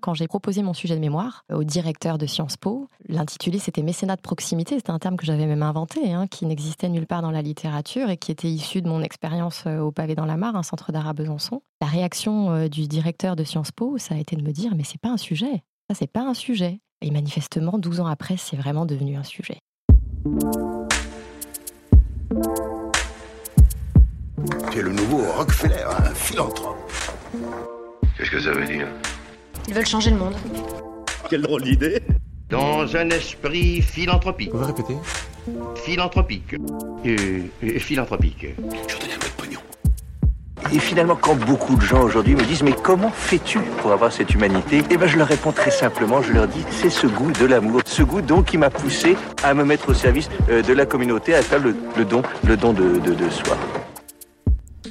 Quand j'ai proposé mon sujet de mémoire au directeur de Sciences Po, l'intitulé c'était mécénat de proximité. C'était un terme que j'avais même inventé, hein, qui n'existait nulle part dans la littérature et qui était issu de mon expérience euh, au Pavé dans la Mare, un centre d'art à Besançon. La réaction euh, du directeur de Sciences Po, ça a été de me dire mais c'est pas un sujet. Ça c'est pas un sujet. Et manifestement, 12 ans après, c'est vraiment devenu un sujet. Tu es le nouveau Rockefeller, un philanthrope. Qu'est-ce que ça veut dire? Ils veulent changer le monde. Quelle drôle d'idée Dans un esprit philanthropique. Vous pouvez répéter Philanthropique. Euh, euh, philanthropique. Je vais donner un peu de pognon. Et finalement, quand beaucoup de gens aujourd'hui me disent mais comment fais-tu pour avoir cette humanité? Eh ben, je leur réponds très simplement. Je leur dis c'est ce goût de l'amour, ce goût donc qui m'a poussé à me mettre au service euh, de la communauté, à faire le, le don, le don de, de, de soi.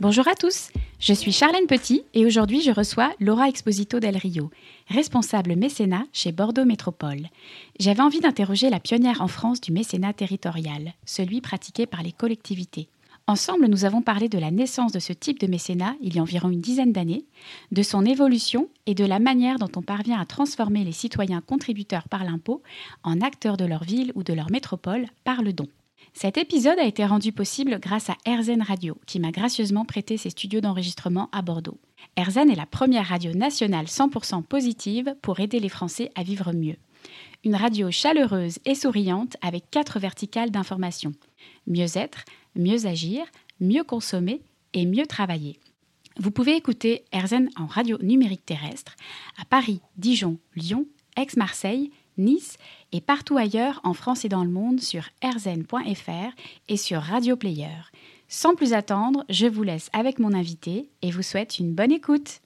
Bonjour à tous, je suis Charlène Petit et aujourd'hui je reçois Laura Exposito del Rio, responsable mécénat chez Bordeaux Métropole. J'avais envie d'interroger la pionnière en France du mécénat territorial, celui pratiqué par les collectivités. Ensemble, nous avons parlé de la naissance de ce type de mécénat il y a environ une dizaine d'années, de son évolution et de la manière dont on parvient à transformer les citoyens contributeurs par l'impôt en acteurs de leur ville ou de leur métropole par le don. Cet épisode a été rendu possible grâce à RZN Radio, qui m'a gracieusement prêté ses studios d'enregistrement à Bordeaux. RZN est la première radio nationale 100% positive pour aider les Français à vivre mieux. Une radio chaleureuse et souriante avec quatre verticales d'information. Mieux être, mieux agir, mieux consommer et mieux travailler. Vous pouvez écouter RZN en radio numérique terrestre à Paris, Dijon, Lyon, Aix-Marseille, Nice et partout ailleurs en France et dans le monde sur rzn.fr et sur Radio Player. Sans plus attendre, je vous laisse avec mon invité et vous souhaite une bonne écoute.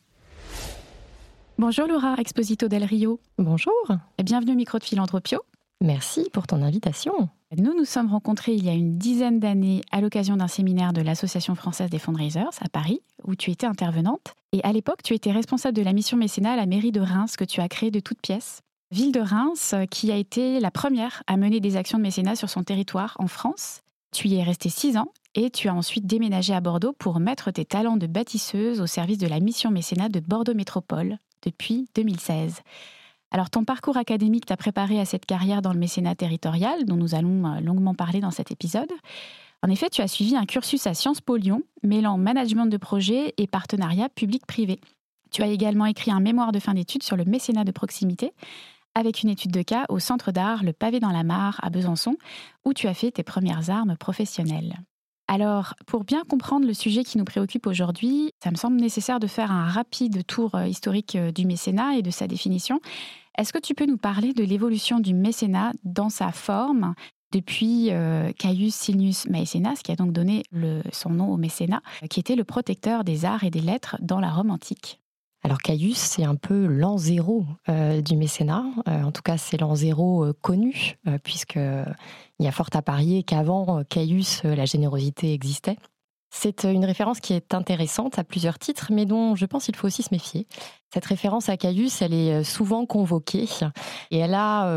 Bonjour Laura Exposito del Rio. Bonjour. Et bienvenue au micro de Philanthropio. Merci pour ton invitation. Nous nous sommes rencontrés il y a une dizaine d'années à l'occasion d'un séminaire de l'Association française des fundraisers à Paris, où tu étais intervenante. Et à l'époque, tu étais responsable de la mission mécénat à la mairie de Reims que tu as créée de toutes pièces. Ville de Reims, qui a été la première à mener des actions de mécénat sur son territoire en France. Tu y es resté six ans et tu as ensuite déménagé à Bordeaux pour mettre tes talents de bâtisseuse au service de la mission mécénat de Bordeaux Métropole depuis 2016. Alors ton parcours académique t'a préparé à cette carrière dans le mécénat territorial, dont nous allons longuement parler dans cet épisode. En effet, tu as suivi un cursus à Sciences Po Lyon, mêlant management de projet et partenariat public-privé. Tu as également écrit un mémoire de fin d'études sur le mécénat de proximité, avec une étude de cas au Centre d'art Le Pavé dans la Mare à Besançon, où tu as fait tes premières armes professionnelles. Alors, pour bien comprendre le sujet qui nous préoccupe aujourd'hui, ça me semble nécessaire de faire un rapide tour historique du mécénat et de sa définition. Est-ce que tu peux nous parler de l'évolution du mécénat dans sa forme depuis euh, Caius Silnius Maecenas, qui a donc donné son nom au mécénat, qui était le protecteur des arts et des lettres dans la Rome antique? Alors Caius, c'est un peu l'an zéro euh, du mécénat. Euh, en tout cas, c'est l'an zéro euh, connu, puisqu'il y a fort à parier qu'avant Caius, la générosité existait. C'est une référence qui est intéressante à plusieurs titres, mais dont je pense qu'il faut aussi se méfier. Cette référence à Caius, elle est souvent convoquée et elle a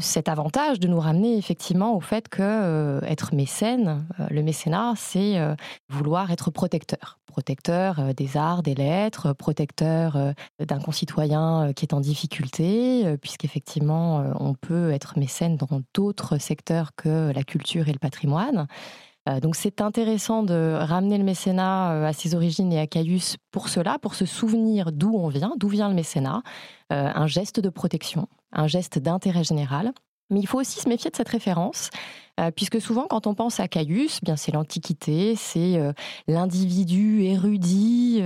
cet avantage de nous ramener effectivement au fait que être mécène, le mécénat, c'est vouloir être protecteur protecteur des arts, des lettres, protecteur d'un concitoyen qui est en difficulté, puisqu'effectivement, on peut être mécène dans d'autres secteurs que la culture et le patrimoine. Donc c'est intéressant de ramener le mécénat à ses origines et à Caius pour cela, pour se souvenir d'où on vient, d'où vient le mécénat, un geste de protection, un geste d'intérêt général. Mais il faut aussi se méfier de cette référence, puisque souvent quand on pense à Caius, bien c'est l'Antiquité, c'est l'individu érudit,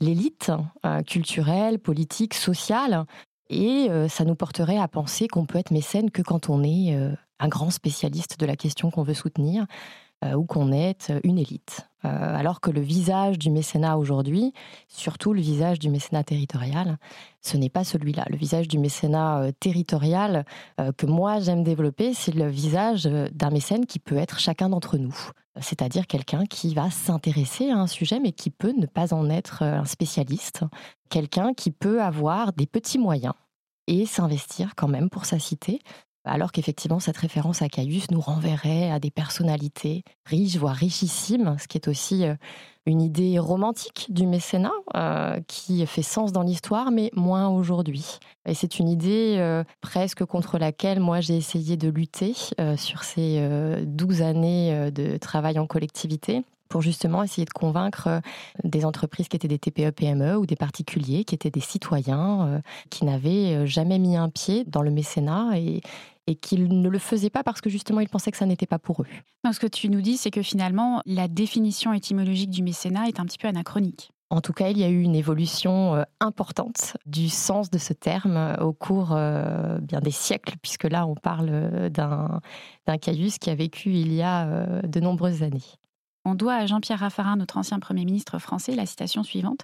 l'élite culturelle, politique, sociale, et ça nous porterait à penser qu'on peut être mécène que quand on est un grand spécialiste de la question qu'on veut soutenir. Euh, ou qu'on est une élite. alors que le visage du mécénat aujourd'hui, surtout le visage du mécénat territorial, ce n'est pas celui-là. Le visage du mécénat territorial que moi j'aime développer, c'est le visage d'un mécène qui peut être chacun d'entre nous c'est-à-dire quelqu'un qui va s'intéresser à un sujet mais qui peut ne pas en être un spécialiste, quelqu'un qui peut avoir des petits moyens et s'investir quand même pour sa cité, alors qu'effectivement cette référence à Caius nous renverrait à des personnalités riches, voire richissimes, ce qui est aussi euh, une idée romantique du mécénat euh, qui fait sens dans l'histoire, mais moins aujourd'hui. Et c'est une idée euh, presque contre laquelle moi j'ai essayé de lutter sur ces douze années de travail en collectivité pour justement essayer de convaincre des entreprises qui étaient des TPE-PME ou des particuliers qui étaient des citoyens qui n'avaient jamais mis un pied dans le mécénat et, et qu'ils ne le faisaient pas parce que justement ils pensaient que ça n'était pas pour eux. Donc ce que tu nous dis, c'est que finalement la définition étymologique du mécénat est un petit peu anachronique. En tout cas, il y a eu une évolution euh, importante du sens de ce terme euh, au cours euh, bien des siècles, puisque là, on parle d'un Caius qui a vécu il y a de nombreuses années. On doit à Jean-Pierre Raffarin, notre ancien Premier ministre français, la citation suivante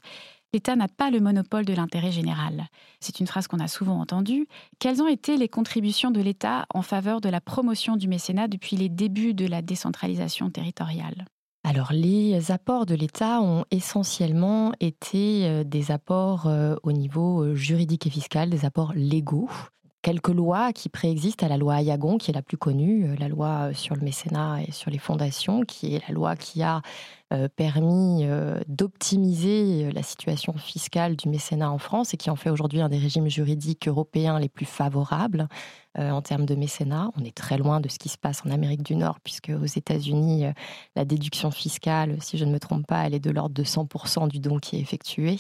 L'État n'a pas le monopole de l'intérêt général. C'est une phrase qu'on a souvent entendue. Quelles ont été les contributions de l'État en faveur de la promotion du mécénat depuis les débuts de la décentralisation territoriale? Alors les apports de l'État ont essentiellement été euh, des apports euh, au niveau euh, juridique et fiscal, des apports légaux quelques lois qui préexistent à la loi Ayagon, qui est la plus connue, euh, la loi euh, sur le mécénat et sur les fondations, qui est la loi qui a euh, permis d'optimiser la situation fiscale du mécénat en France et qui en fait aujourd'hui un des régimes juridiques européens les plus favorables en termes de mécénat. On est très loin de ce qui se passe en Amérique du Nord, puisque aux États-Unis, la déduction fiscale, si je ne me trompe pas, elle est de l'ordre de 100% du don qui est effectué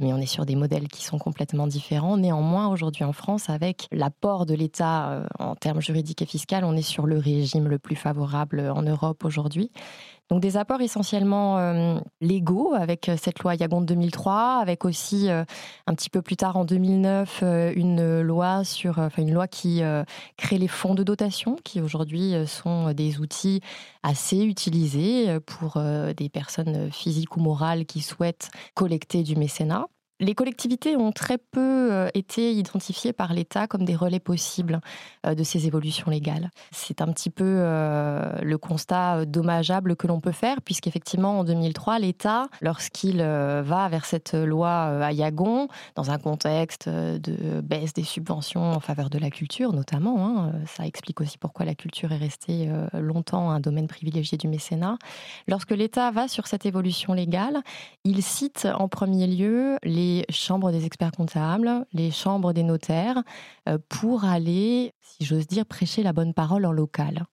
mais on est sur des modèles qui sont complètement différents. Néanmoins, aujourd'hui en France, avec l'apport de l'État euh, en termes juridiques et fiscaux, on est sur le régime le plus favorable en Europe aujourd'hui. Donc des apports essentiellement euh, légaux avec euh, cette loi Yagon de 2003, avec aussi un petit peu plus tard en 2009 une loi sur, enfin une loi qui crée les fonds de dotation, qui aujourd'hui sont des outils assez utilisés pour des personnes physiques ou morales qui souhaitent collecter du mécénat. Les collectivités ont très peu euh, été identifiées par l'État comme des relais possibles euh, de ces évolutions légales. C'est un petit peu euh, le constat dommageable que l'on peut faire, puisqu'effectivement, en 2003, l'État, lorsqu'il va vers cette loi à Yagon, dans un contexte de baisse des subventions en faveur de la culture, notamment, hein, ça explique aussi pourquoi la culture est restée longtemps un domaine privilégié du mécénat, lorsque l'État va sur cette évolution légale, il cite en premier lieu les chambres des experts comptables, les chambres des notaires, euh, pour aller, si j'ose dire, prêcher la bonne parole en local.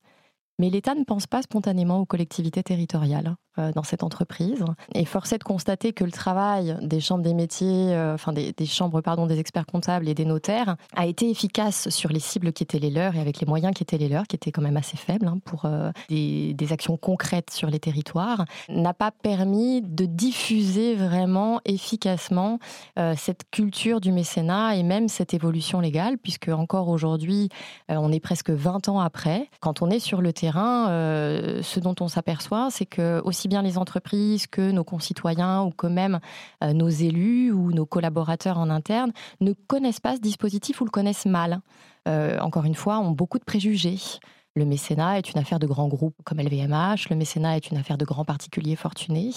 Mais l'État ne pense pas spontanément aux collectivités territoriales. Euh, dans cette entreprise. Et force est de constater que le travail des chambres des métiers, euh, enfin des, chambres pardon des experts comptables et des notaires a été efficace sur les cibles qui étaient les leurs et avec les moyens qui étaient les leurs, qui étaient quand même assez faibles hein, pour euh, des, des, actions concrètes sur les territoires, n'a pas permis de diffuser vraiment efficacement cette culture du mécénat et même cette évolution légale, puisque encore aujourd'hui, on est presque 20 ans après. Quand on est sur le terrain, ce dont on s'aperçoit, c'est que aussi bien les entreprises que nos concitoyens ou que même euh, nos élus ou nos collaborateurs en interne ne connaissent pas ce dispositif ou le connaissent mal. Euh, encore une fois, ont beaucoup de préjugés. Le mécénat est une affaire de grands groupes comme LVMH, le mécénat est une affaire de grands particuliers fortunés.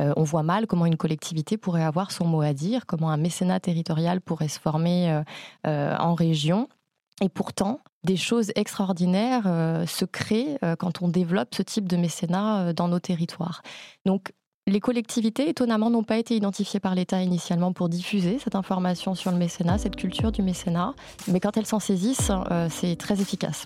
Euh, on voit mal comment une collectivité pourrait avoir son mot à dire, comment un mécénat territorial pourrait se former en région. Et pourtant, des choses extraordinaires euh, se créent euh, quand on développe ce type de mécénat euh, dans nos territoires. Donc, les collectivités, étonnamment, n'ont pas été identifiées par l'État initialement pour diffuser cette information sur le mécénat, cette culture du mécénat. Mais quand elles s'en saisissent, c'est très efficace.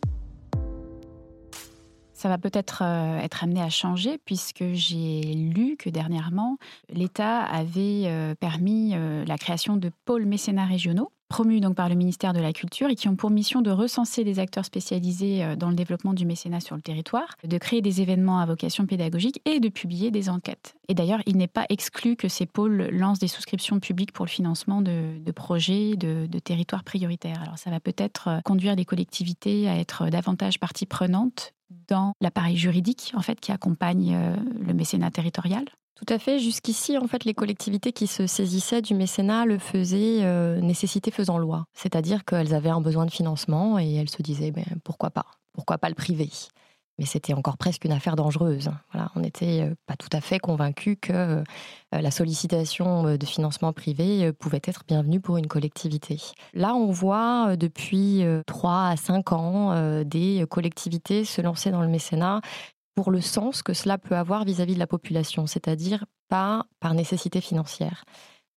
Ça va peut-être être amené à changer puisque j'ai lu que dernièrement, l'État avait permis la création de pôles mécénats régionaux promus donc par le ministère de la Culture et qui ont pour mission de recenser des acteurs spécialisés euh, dans le développement du mécénat sur le territoire, de créer des événements à vocation pédagogique et de publier des enquêtes. Et d'ailleurs, il n'est pas exclu que ces pôles lancent des souscriptions publiques pour le financement de, projets de, de, territoires prioritaires. Alors ça va peut-être euh, conduire les collectivités à être davantage partie prenante dans l'appareil juridique en fait qui accompagne le mécénat territorial tout à fait. Jusqu'ici, en fait, les collectivités qui se saisissaient du mécénat le faisaient nécessité faisant loi. C'est-à-dire qu'elles avaient un besoin de financement et elles se disaient ben, pourquoi pas? Pourquoi pas le privé mais c'était encore presque une affaire dangereuse. Voilà, on n'était euh, pas tout à fait convaincus que euh, la sollicitation euh, de financement privé pouvait être bienvenue pour une collectivité. Là, on voit depuis 3 à 5 ans des collectivités se lancer dans le mécénat pour le sens que cela peut avoir vis-à-vis -vis de la population, c'est-à-dire pas par nécessité financière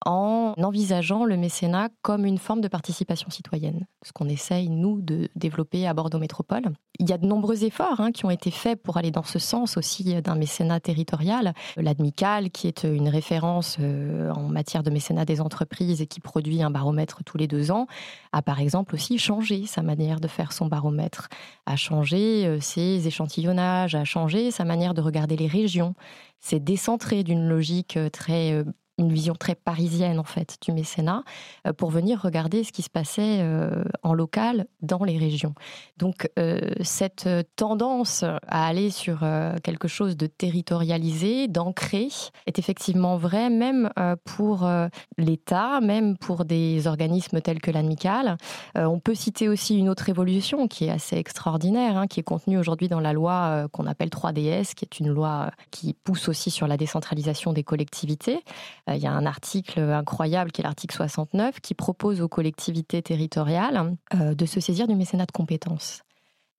en envisageant le mécénat comme une forme de participation citoyenne, ce qu'on essaye, nous, de développer à Bordeaux Métropole. Il y a de nombreux efforts hein, qui ont été faits pour aller dans ce sens aussi d'un mécénat territorial. L'ADMICAL, qui est une référence euh, en matière de mécénat des entreprises et qui produit un baromètre tous les deux ans, a par exemple aussi changé sa manière de faire son baromètre, a changé euh, ses échantillonnages, a changé sa manière de regarder les régions. C'est décentré d'une logique euh, très une vision très parisienne en fait du mécénat euh, pour venir regarder ce qui se passait euh, en local dans les régions. Donc euh, cette tendance à aller sur quelque chose de territorialisé, d'ancré, est effectivement vraie même pour l'État, même pour des organismes tels que l'AMICAL. On peut citer aussi une autre évolution qui est assez extraordinaire, hein, qui est contenue aujourd'hui dans la loi qu'on appelle 3DS, qui est une loi qui pousse aussi sur la décentralisation des collectivités. Euh, il y a un article incroyable qui est l'article 69 qui propose aux collectivités territoriales euh, de se saisir du mécénat de compétences.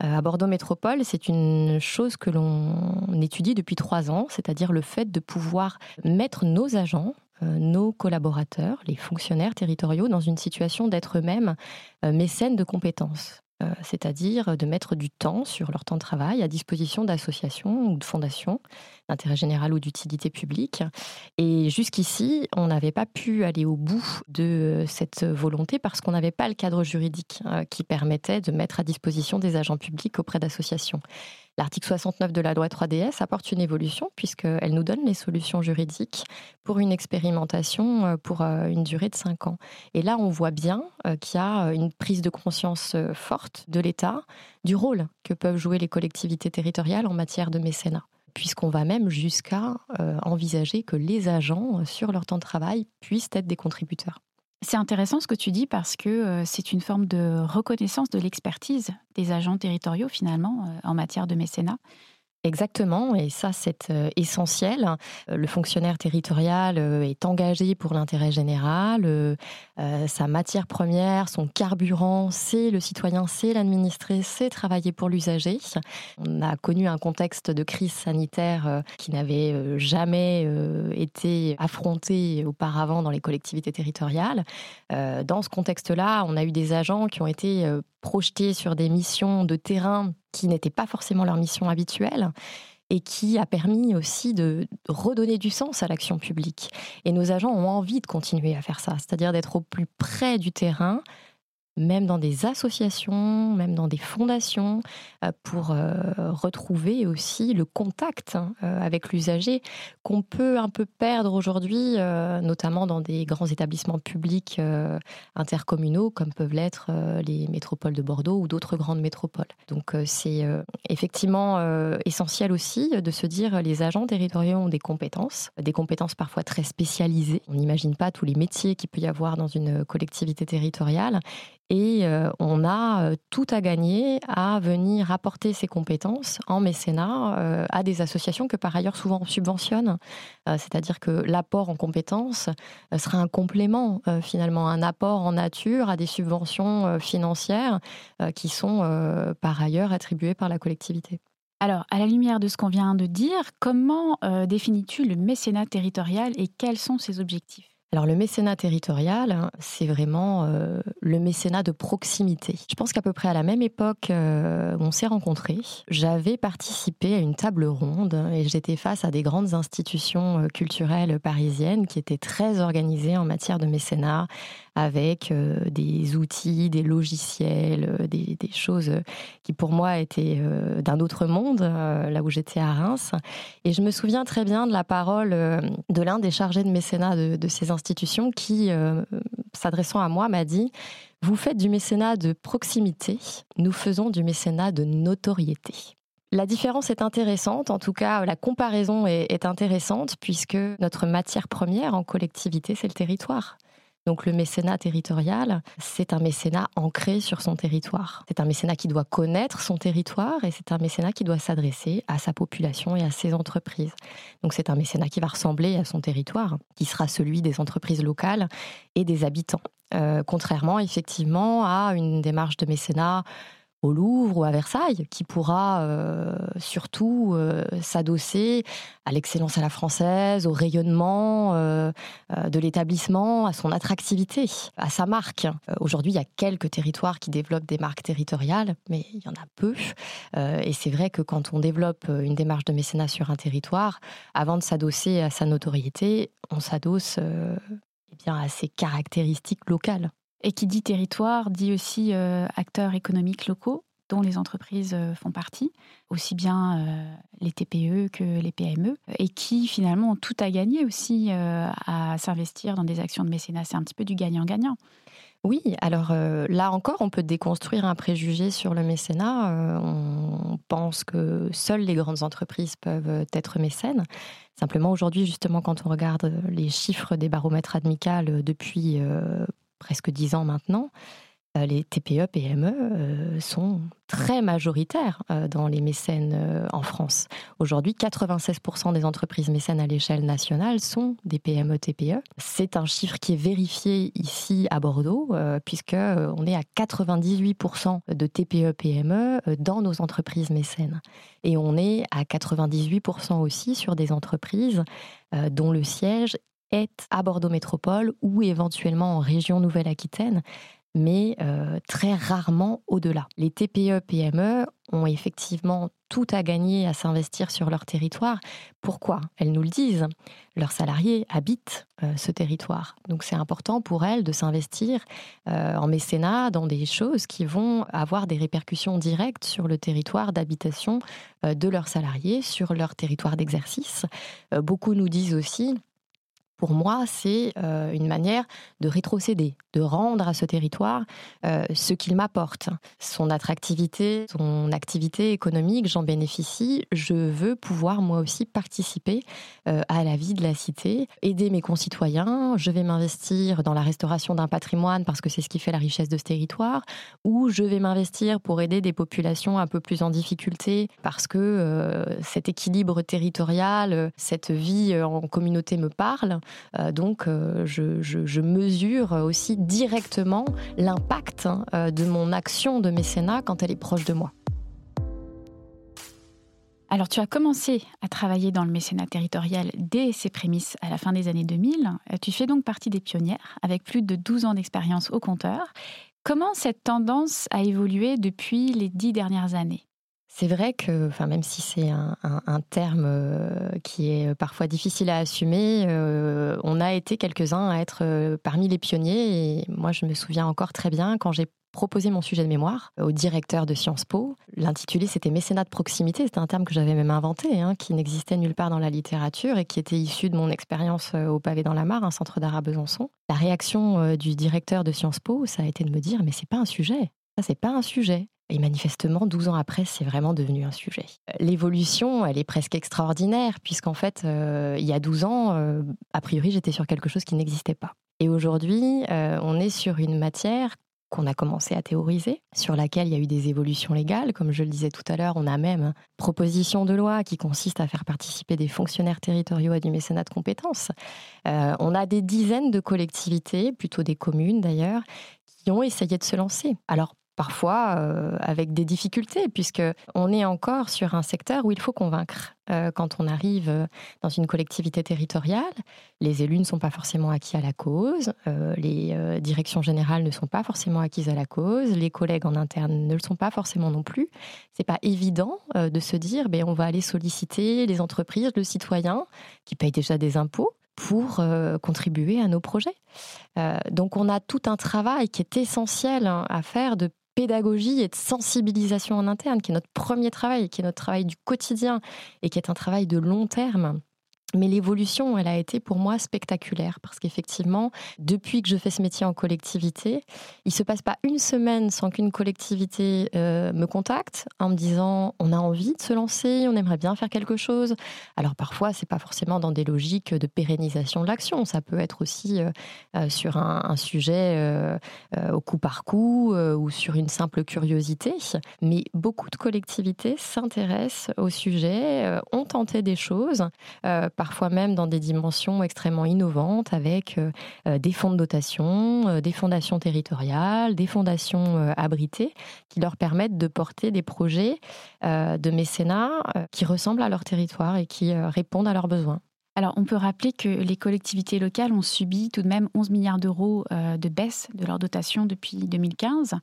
Euh, à Bordeaux Métropole, c'est une chose que l'on étudie depuis trois ans, c'est-à-dire le fait de pouvoir mettre nos agents, nos collaborateurs, les fonctionnaires territoriaux, dans une situation d'être eux-mêmes mécènes de compétences. Euh, c'est-à-dire de mettre du temps sur leur temps de travail à disposition d'associations ou de fondations d'intérêt général ou d'utilité publique. Et jusqu'ici, on n'avait pas pu aller au bout de cette volonté parce qu'on n'avait pas le cadre juridique euh, qui permettait de mettre à disposition des agents publics auprès d'associations. L'article 69 de la loi 3DS apporte une évolution puisqu'elle nous donne les solutions juridiques pour une expérimentation euh, pour euh, une durée de 5 ans. Et là, on voit bien euh, qu'il y a une prise de conscience forte de l'État du rôle que peuvent jouer les collectivités territoriales en matière de mécénat puisqu'on va même jusqu'à envisager que les agents, sur leur temps de travail, puissent être des contributeurs. C'est intéressant ce que tu dis parce que euh, c'est une forme de reconnaissance de l'expertise des agents territoriaux finalement euh, en matière de mécénat. Exactement, et ça c'est euh, essentiel. Le fonctionnaire territorial est engagé pour l'intérêt général, sa matière première, son carburant, c'est le citoyen, c'est l'administré, c'est travailler pour l'usager. On a connu un contexte de crise sanitaire qui n'avait jamais été affronté auparavant dans les collectivités territoriales. Dans ce contexte-là, on a eu des agents qui ont été projetés sur des missions de terrain qui n'était pas forcément leur mission habituelle et qui a permis aussi de redonner du sens à l'action publique. Et nos agents ont envie de continuer à faire ça, c'est-à-dire d'être au plus près du terrain, même dans des associations, même dans des fondations, euh, pour euh, retrouver aussi le contact hein, euh, avec l'usager qu'on peut un peu perdre aujourd'hui, notamment dans des grands établissements publics intercommunaux comme peuvent l'être les métropoles de Bordeaux ou d'autres grandes métropoles. Donc c'est effectivement essentiel aussi de se dire les agents territoriaux ont des compétences, des compétences parfois très spécialisées. On n'imagine pas tous les métiers qu'il peut y avoir dans une collectivité territoriale et euh, on a euh, tout à gagner à venir apporter ces compétences en mécénat euh, à des associations que par ailleurs souvent on subventionne. C'est-à-dire que l'apport en compétences sera un complément finalement, un apport en nature à des subventions financières qui sont par ailleurs attribuées par la collectivité. Alors, à la lumière de ce qu'on vient de dire, comment définis-tu le mécénat territorial et quels sont ses objectifs? Alors le mécénat territorial, hein, c'est vraiment euh, le mécénat de proximité. Je pense qu'à peu près à la même époque euh, où on s'est rencontrés, j'avais participé à une table ronde et j'étais face à des grandes institutions euh, culturelles parisiennes qui étaient très organisées en matière de mécénat, avec des outils, des logiciels, des, des, choses qui pour moi étaient d'un autre monde, là où j'étais à Reims. Et je me souviens très bien de la parole de l'un des chargés de mécénat de, ces institutions institution qui, euh, s'adressant à moi, m'a dit Vous faites du mécénat de proximité, nous faisons du mécénat de notoriété. La différence est intéressante, en tout cas la comparaison est, intéressante puisque notre matière première en collectivité, c'est le territoire. Donc le mécénat territorial, c'est un mécénat ancré sur son territoire. C'est un mécénat qui doit connaître son territoire et c'est un mécénat qui doit s'adresser à sa population et à ses entreprises. Donc c'est un mécénat qui va ressembler à son territoire, qui sera celui des entreprises locales et des habitants. Euh, contrairement effectivement à une démarche de mécénat au Louvre ou à Versailles, qui pourra euh, surtout euh, s'adosser à l'excellence à la française, au rayonnement euh, de l'établissement, à son attractivité, à sa marque. Aujourd'hui, il y a quelques territoires qui développent des marques territoriales, mais il y en a peu. et c'est vrai que quand on développe une démarche de mécénat sur un territoire, avant de s'adosser à sa notoriété, on s'adosse eh bien, à ses caractéristiques locales. Et qui dit territoire dit aussi euh, acteurs économiques locaux dont les entreprises euh, font partie, aussi bien euh, les TPE que les PME, et qui finalement ont tout à gagner aussi à s'investir dans des actions de mécénat. C'est un petit peu du gagnant-gagnant. Oui, alors là encore, on peut déconstruire un préjugé sur le mécénat. on pense que seules les grandes entreprises peuvent être mécènes. Simplement, aujourd'hui, justement, quand on regarde les chiffres des baromètres admicales depuis presque dix ans maintenant, euh, les TPE, PME euh, sont très majoritaires euh, dans les mécènes en France. Aujourd'hui, 96% des entreprises mécènes à l'échelle nationale sont des PME, TPE. C'est un chiffre qui est vérifié ici à Bordeaux, puisque on est à 98% de TPE, PME dans nos entreprises mécènes. Et on est à 98% aussi sur des entreprises dont le siège est à Bordeaux Métropole ou éventuellement en région Nouvelle-Aquitaine, mais euh, très rarement au-delà. Les TPE-PME ont effectivement tout à gagner à s'investir sur leur territoire. Pourquoi? Elles nous le disent. Leurs salariés habitent euh, ce territoire. Donc c'est important pour elles de s'investir euh, en mécénat dans des choses qui vont avoir des répercussions directes sur le territoire d'habitation de leurs salariés, sur leur territoire d'exercice. beaucoup nous disent aussi pour moi, c'est euh, une manière de rétrocéder, de rendre à ce territoire euh, ce qu'il m'apporte, son attractivité, son activité économique, j'en bénéficie. Je veux pouvoir moi aussi participer euh, à la vie de la cité, aider mes concitoyens. Je vais m'investir dans la restauration d'un patrimoine parce que c'est ce qui fait la richesse de ce territoire, ou je vais m'investir pour aider des populations un peu plus en difficulté parce que cet équilibre territorial, cette vie en communauté me parle. Euh, donc, euh, je, mesure aussi directement l'impact hein, euh, de mon action de mécénat quand elle est proche de moi. Alors, tu as commencé à travailler dans le mécénat territorial dès ses prémices à la fin des années 2000. Tu fais donc partie des pionnières, avec plus de 12 ans d'expérience au compteur. Comment cette tendance a évolué depuis les dix dernières années? C'est vrai que, enfin, même si c'est un, terme euh, qui est parfois difficile à assumer, euh, on a été quelques-uns à être euh, parmi les pionniers. Et moi, je me souviens encore très bien quand j'ai proposé mon sujet de mémoire au directeur de Sciences Po. L'intitulé, c'était mécénat de proximité. C'était un terme que j'avais même inventé, hein, qui n'existait nulle part dans la littérature et qui était issu de mon expérience au Pavé dans la Mare, un centre d'art à Besançon. La réaction du directeur de Sciences Po, ça a été de me dire, mais c'est pas un sujet. Ça, c'est pas un sujet. Et manifestement, 12 ans après, c'est vraiment devenu un sujet. L'évolution, elle est presque extraordinaire, puisqu'en fait, euh, il y a 12 ans, euh, a priori, j'étais sur quelque chose qui n'existait pas. Et aujourd'hui, euh, on est sur une matière qu'on a commencé à théoriser, sur laquelle il y a eu des évolutions légales. Comme je le disais tout à l'heure, on a même une proposition de loi qui consiste à faire participer des fonctionnaires territoriaux à du mécénat de compétences. on a des dizaines de collectivités, plutôt des communes d'ailleurs, qui ont essayé de se lancer. Alors parfois euh, avec des difficultés, puisque on est encore sur un secteur où il faut convaincre. Euh, quand on arrive euh, dans une collectivité territoriale, les élus ne sont pas forcément acquis à la cause, les directions générales ne sont pas forcément acquises à la cause, les collègues en interne ne le sont pas forcément non plus. C'est pas évident de se dire, ben, on va aller solliciter les entreprises, le citoyen qui paye déjà des impôts pour contribuer à nos projets. donc on a tout un travail qui est essentiel hein, à faire de pédagogie et de sensibilisation en interne, qui est notre premier travail, qui est notre travail du quotidien et qui est un travail de long terme Mais l'évolution, elle a été pour moi spectaculaire parce qu'effectivement, depuis que je fais ce métier en collectivité, il se passe pas une semaine sans qu'une collectivité euh, me contacte en me disant on a envie de se lancer, on aimerait bien faire quelque chose. Alors parfois, c'est pas forcément dans des logiques de pérennisation de l'action, ça peut être aussi euh, euh, sur un sujet au coup par coup ou sur une simple curiosité. Mais beaucoup de collectivités s'intéressent au sujet, ont tenté des choses parfois même dans des dimensions extrêmement innovantes avec euh, euh, des fonds de dotation, euh, des fondations territoriales, des fondations abritées qui leur permettent de porter des projets de mécénat qui ressemblent à leur territoire et qui répondent à leurs besoins. Alors, on peut rappeler que les collectivités locales ont subi tout de même 11 milliards d'euros de baisse de leur dotation depuis 2015.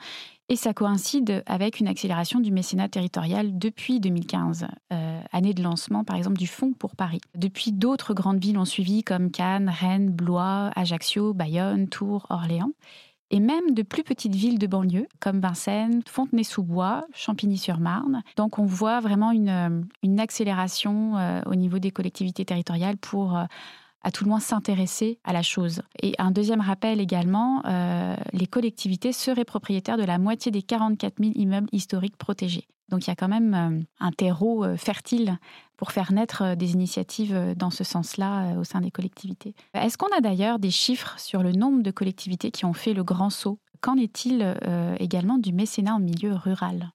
Et ça coïncide avec une accélération du mécénat territorial depuis 2015, euh, année de lancement par exemple du Fonds pour Paris. Depuis, d'autres grandes villes ont suivi comme Cannes, Rennes, Blois, Ajaccio, Bayonne, Tours, Orléans. Et même de plus petites villes de banlieue comme Vincennes, Fontenay-sous-Bois, Champigny-sur-Marne. Donc on voit vraiment une, une accélération euh, au niveau des collectivités territoriales pour euh, à tout le moins s'intéresser à la chose. Et un deuxième rappel également, euh, les collectivités seraient propriétaires de la moitié des 44 000 immeubles historiques protégés. Donc il y a quand même euh, un terreau euh, fertile pour faire naître des initiatives dans ce sens-là au sein des collectivités. Est-ce qu'on a d'ailleurs des chiffres sur le nombre de collectivités qui ont fait le grand saut? Qu'en est-il également du mécénat en milieu rural?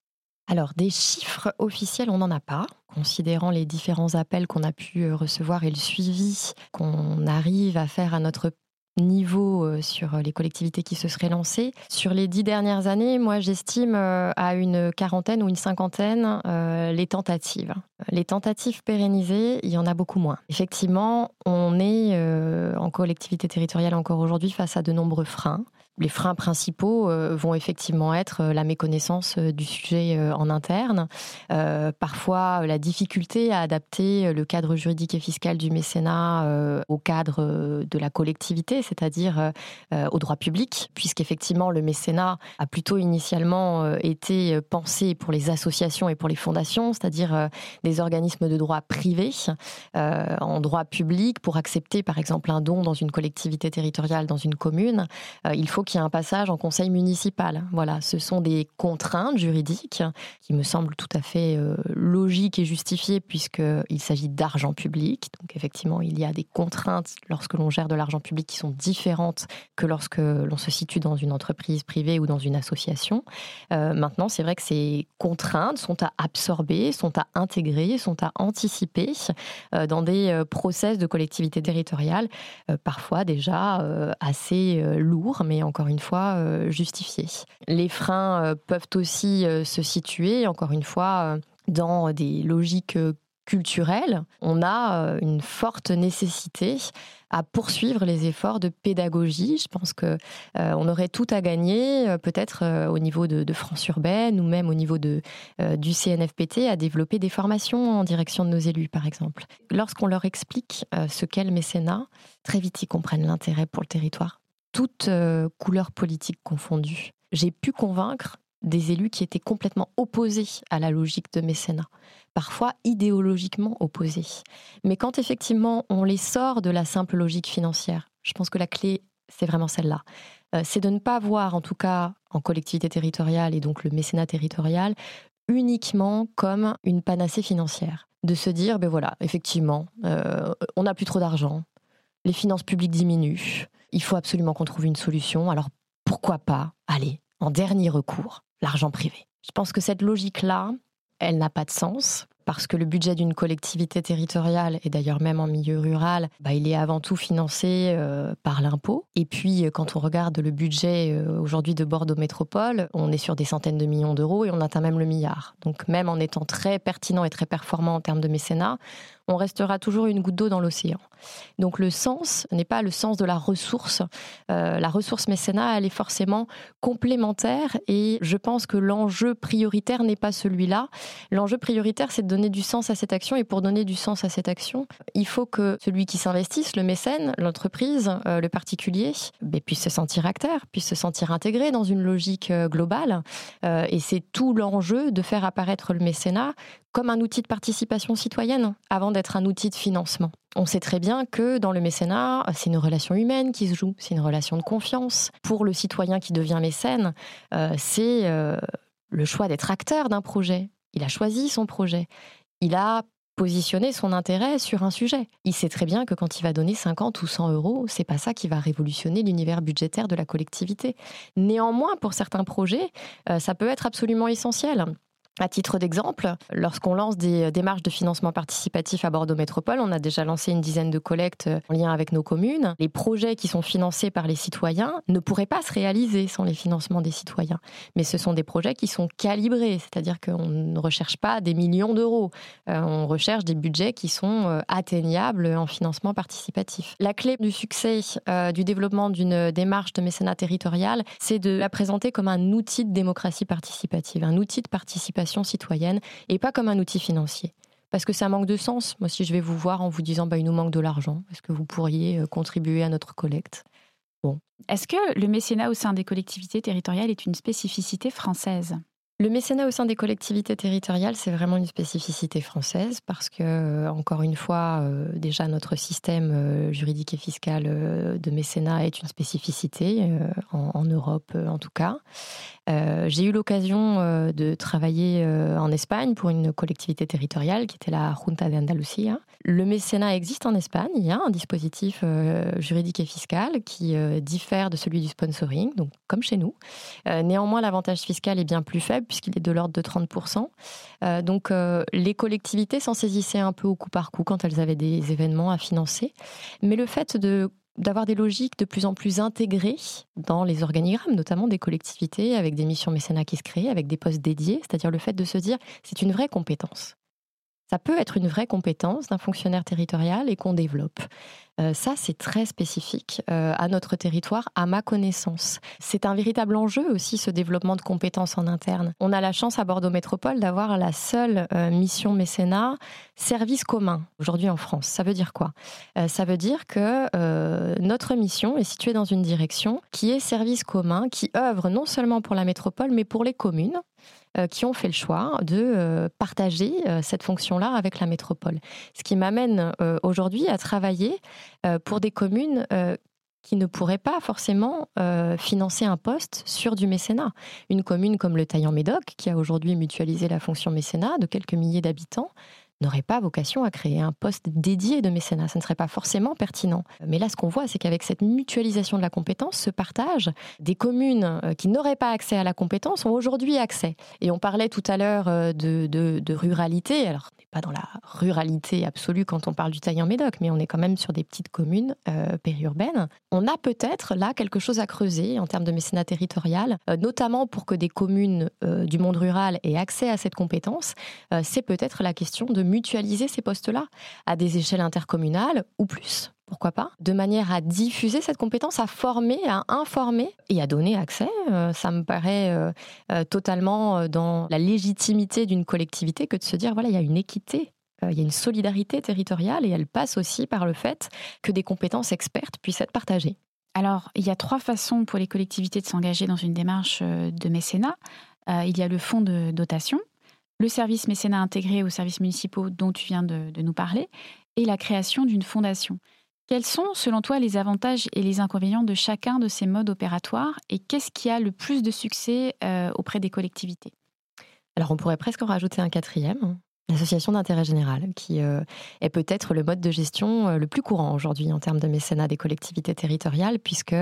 Alors, des chiffres officiels, on n'en a pas, considérant les différents appels qu'on a pu euh, recevoir et le suivi qu'on arrive à faire à notre niveau euh, sur les collectivités qui se seraient lancées. Sur les dix dernières années, moi j'estime euh, à une quarantaine ou une cinquantaine les tentatives. Les tentatives pérennisées, il y en a beaucoup moins. Effectivement, on est en collectivité territoriale encore aujourd'hui face à de nombreux freins les freins principaux euh, vont effectivement être euh, la méconnaissance euh, du sujet en interne, parfois la difficulté à adapter le cadre juridique et fiscal du mécénat au cadre de la collectivité, c'est-à-dire au droit public, puisqu'effectivement le mécénat a plutôt initialement été pensé pour les associations et pour les fondations, c'est-à-dire des organismes de droit privé en droit public pour accepter par exemple un don dans une collectivité territoriale, dans une commune. il faut qu'il y a un passage en conseil municipal. Voilà, ce sont des contraintes juridiques qui me semblent tout à fait euh, logiques et justifiées puisqu'il s'agit d'argent public. Donc effectivement, il y a des contraintes lorsque l'on gère de l'argent public qui sont différentes que lorsque l'on se situe dans une entreprise privée ou dans une association. Euh, maintenant, c'est vrai que ces contraintes sont à absorber, sont à intégrer, sont à anticiper euh, dans des process de collectivité territoriale, parfois déjà assez lourds, mais encore une fois, euh, justifiés. Les freins euh, peuvent aussi euh, se situer, encore une fois, dans des logiques culturelles. On a une forte nécessité à poursuivre les efforts de pédagogie. Je pense que on aurait tout à gagner, peut-être au niveau de, France urbaine ou même au niveau de, du CNFPT, à développer des formations en direction de nos élus, par exemple. Lorsqu'on leur explique ce qu'est le mécénat, très vite ils comprennent l'intérêt pour le territoire toutes euh, couleurs politiques confondues. J'ai pu convaincre des élus qui étaient complètement opposés à la logique de mécénat, parfois idéologiquement opposés. Mais quand effectivement on les sort de la simple logique financière, je pense que la clé, c'est vraiment celle-là. Euh, c'est de ne pas voir, en tout cas en collectivité territoriale et donc le mécénat territorial, uniquement comme une panacée financière. De se dire, ben voilà, effectivement, euh, on n'a plus trop d'argent, les finances publiques diminuent, il faut absolument qu'on trouve une solution. Alors pourquoi pas, allez, en dernier recours, l'argent privé? Je pense que cette logique-là, elle n'a pas de sens parce que le budget d'une collectivité territoriale, et d'ailleurs même en milieu rural, bah, il est avant tout financé euh, par l'impôt. Et puis, euh, quand on regarde le budget euh, aujourd'hui de Bordeaux Métropole, on est sur des centaines de millions d'euros et on atteint même le milliard. Donc même en étant très pertinent et très performant en termes de mécénat, on restera toujours une goutte d'eau dans l'océan. Donc le sens n'est pas le sens de la ressource. Euh, la ressource mécénat, elle est forcément complémentaire et je pense que l'enjeu prioritaire n'est pas celui-là. L'enjeu prioritaire, c'est de donner du sens à cette action et pour donner du sens à cette action, il faut que celui qui s'investisse, le mécène, l'entreprise, euh, le particulier, ben, puisse se sentir acteur, puisse se sentir intégré dans une logique euh, globale. et c'est tout l'enjeu de faire apparaître le mécénat comme un outil de participation citoyenne avant d'être un outil de financement. On sait très bien que dans le mécénat, c'est une relation humaine qui se joue, c'est une relation de confiance. Pour le citoyen qui devient mécène, euh, c'est euh, le choix d'être acteur d'un projet. Il a choisi son projet. Il a positionné son intérêt sur un sujet. Il sait très bien que quand il va donner 50 ou 100 euros, c'est pas ça qui va révolutionner l'univers budgétaire de la collectivité. Néanmoins, pour certains projets, euh, ça peut être absolument essentiel. À titre d'exemple, lorsqu'on lance des démarches de financement participatif à Bordeaux Métropole, on a déjà lancé une dizaine de collectes en lien avec nos communes. Les projets qui sont financés par les citoyens ne pourraient pas se réaliser sans les financements des citoyens. Mais ce sont des projets qui sont calibrés, c'est-à-dire qu'on ne recherche pas des millions d'euros, euh, on recherche des budgets qui sont euh, atteignables en financement participatif. La clé du succès euh, du développement d'une démarche de mécénat territorial, c'est de la présenter comme un outil de démocratie participative, un outil de participation citoyenne et pas comme un outil financier. Parce que ça manque de sens. Moi, si je vais vous voir en vous disant bah, il nous manque de l'argent, est-ce que vous pourriez euh, contribuer à notre collecte? Bon. Est-ce que le mécénat au sein des collectivités territoriales est une spécificité française? Le mécénat au sein des collectivités territoriales, c'est vraiment une spécificité française parce que, euh, encore une fois, euh, déjà notre système juridique et fiscal de mécénat est une spécificité, en, Europe en tout cas. Euh, j'ai eu l'occasion euh, de travailler euh, en Espagne pour une collectivité territoriale qui était la Junta de Andalucía. Le mécénat existe en Espagne. Il y a un dispositif juridique et fiscal qui diffère de celui du sponsoring, donc comme chez nous. néanmoins, l'avantage fiscal est bien plus faible puisqu'il est de l'ordre de 30%. donc, les collectivités s'en saisissaient un peu au coup par coup quand elles avaient des événements à financer. Mais le fait de d'avoir des logiques de plus en plus intégrées dans les organigrammes, notamment des collectivités, avec des missions mécénat qui se créent, avec des postes dédiés, c'est-à-dire le fait de se dire c'est une vraie compétence. Ça peut être une vraie compétence d'un fonctionnaire territorial et qu'on développe. Euh, ça, c'est très spécifique euh, à notre territoire, à ma connaissance. C'est un véritable enjeu aussi, ce développement de compétences en interne. On a la chance à Bordeaux Métropole d'avoir la seule euh, mission mécénat service commun aujourd'hui en France. Ça veut dire quoi? Ça veut dire que notre mission est située dans une direction qui est service commun, qui œuvre non seulement pour la métropole, mais pour les communes qui ont fait le choix de partager cette fonction-là avec la métropole. Ce qui m'amène aujourd'hui à travailler euh, pour des communes euh, qui ne pourraient pas forcément euh, financer un poste sur du mécénat. Une commune comme le Taillan-Médoc, qui a aujourd'hui mutualisé la fonction mécénat de quelques milliers d'habitants, n'aurait pas vocation à créer un poste dédié de mécénat. Ce ne serait pas forcément pertinent. Mais là, ce qu'on voit, c'est qu'avec cette mutualisation de la compétence, ce partage, des communes qui n'auraient pas accès à la compétence ont aujourd'hui accès. Et on parlait tout à l'heure de, de, de, ruralité. Alors, pas dans la ruralité absolue quand on parle du taillan médoc, mais on est quand même sur des petites communes euh, périurbaines. On a peut-être là quelque chose à creuser en termes de mécénat territorial, euh, notamment pour que des communes euh, du monde rural aient accès à cette compétence. c'est peut-être la question de mutualiser ces postes-là à des échelles intercommunales ou plus pourquoi pas, de manière à diffuser cette compétence, à former, à informer et à donner accès. Euh, ça me paraît euh, euh, totalement dans la légitimité d'une collectivité que de se dire, voilà, il y a une équité il y a une solidarité territoriale et elle passe aussi par le fait que des compétences expertes puissent être partagées. Alors, il y a trois façons pour les collectivités de s'engager dans une démarche de mécénat. il y a le fonds de dotation, le service mécénat intégré aux services municipaux dont tu viens de, de nous parler, et la création d'une fondation. Quels sont, selon toi, les avantages et les inconvénients de chacun de ces modes opératoires et qu'est-ce qui a le plus de succès euh, auprès des collectivités? Alors, on pourrait presque en rajouter un quatrième, l'association d'intérêt général, qui euh, est peut-être le mode de gestion euh, le plus courant aujourd'hui en termes de mécénat des collectivités territoriales, puisque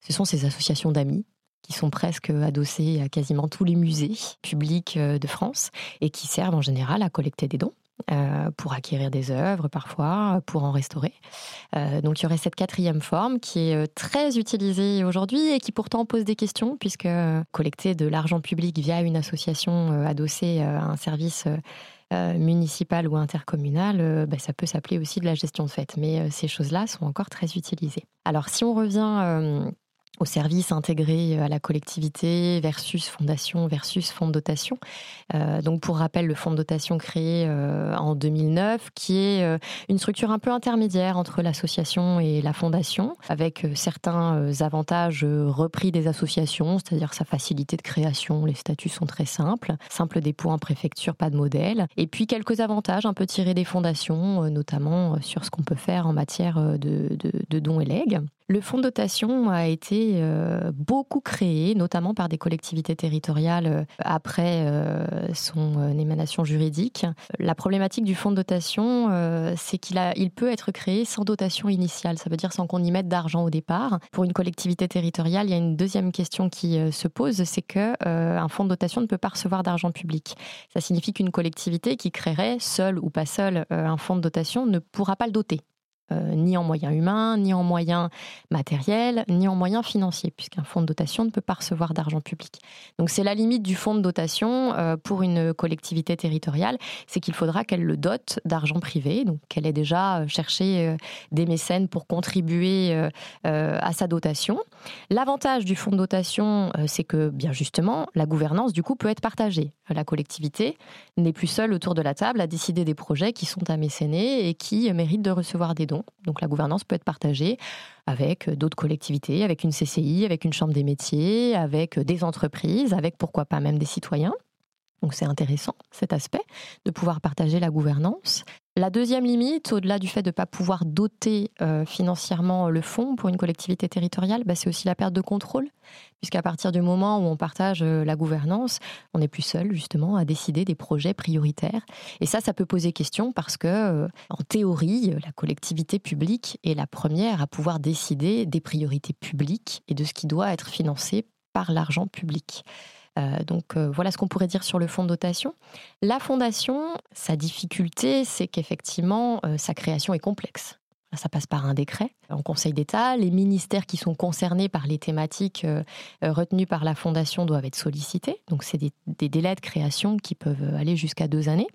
ce sont ces associations d'amis qui sont presque adossées à quasiment tous les musées publics de France et qui servent en général à collecter des dons. Euh, pour acquérir des œuvres parfois, pour en restaurer. Euh, donc il y aurait cette quatrième forme qui est euh, très utilisée aujourd'hui et qui pourtant pose des questions puisque collecter de l'argent public via une association adossée à un service municipal ou intercommunal, bah, ça peut s'appeler aussi de la gestion de fête. Mais ces choses-là sont encore très utilisées. Alors si on revient au service intégré à la collectivité versus fondation versus fonds de dotation. Euh, donc pour rappel, le fonds de dotation créé euh, en 2009, qui est euh, une structure un peu intermédiaire entre l'association et la fondation, avec certains avantages repris des associations, c'est-à-dire sa facilité de création, les statuts sont très simples, simple dépôt en préfecture, pas de modèle, et puis quelques avantages un peu tirés des fondations, notamment sur ce qu'on peut faire en matière de, de dons et legs. Le fonds de dotation a été euh, beaucoup créé, notamment par des collectivités territoriales euh, après euh, son émanation juridique. La problématique du fonds de dotation, c'est qu'il il peut être créé sans dotation initiale. Ça veut dire sans qu'on y mette d'argent au départ. Pour une collectivité territoriale, il y a une deuxième question qui se pose, c'est que un fonds de dotation ne peut pas recevoir d'argent public. Ça signifie qu'une collectivité qui créerait, seule ou pas seule, un fonds de dotation ne pourra pas le doter. Euh, ni en moyens humains, ni en moyens matériels, ni en moyens financiers, puisqu'un fonds de dotation ne peut pas recevoir d'argent public. Donc c'est la limite du fonds de dotation euh, pour une collectivité territoriale, c'est qu'il faudra qu'elle le dote d'argent privé, donc qu'elle ait déjà euh, cherché des mécènes pour contribuer à sa dotation. L'avantage du fonds de dotation, c'est que bien justement, la gouvernance du coup peut être partagée. La collectivité n'est plus seule autour de la table à décider des projets qui sont à mécéner et qui méritent de recevoir des dons. Donc la gouvernance peut être partagée avec d'autres collectivités, avec une CCI, avec une chambre des métiers, avec des entreprises, avec pourquoi pas même des citoyens. Donc c'est intéressant cet aspect de pouvoir partager la gouvernance. La deuxième limite, au-delà du fait de ne pas pouvoir doter euh, financièrement le fonds pour une collectivité territoriale, bah, c'est aussi la perte de contrôle, puisqu'à partir du moment où on partage euh, la gouvernance, on n'est plus seul justement à décider des projets prioritaires. Et ça, ça peut poser question parce que, euh, en théorie, la collectivité publique est la première à pouvoir décider des priorités publiques et de ce qui doit être financé par l'argent public. Euh, donc euh, voilà ce qu'on pourrait dire sur le fonds de dotation. La fondation, sa difficulté, c'est qu'effectivement, euh, sa création est complexe. Ça passe par un décret en Conseil d'État. Les ministères qui sont concernés par les thématiques retenues par la Fondation doivent être sollicités. Donc, c'est des, délais de création qui peuvent aller jusqu'à deux années.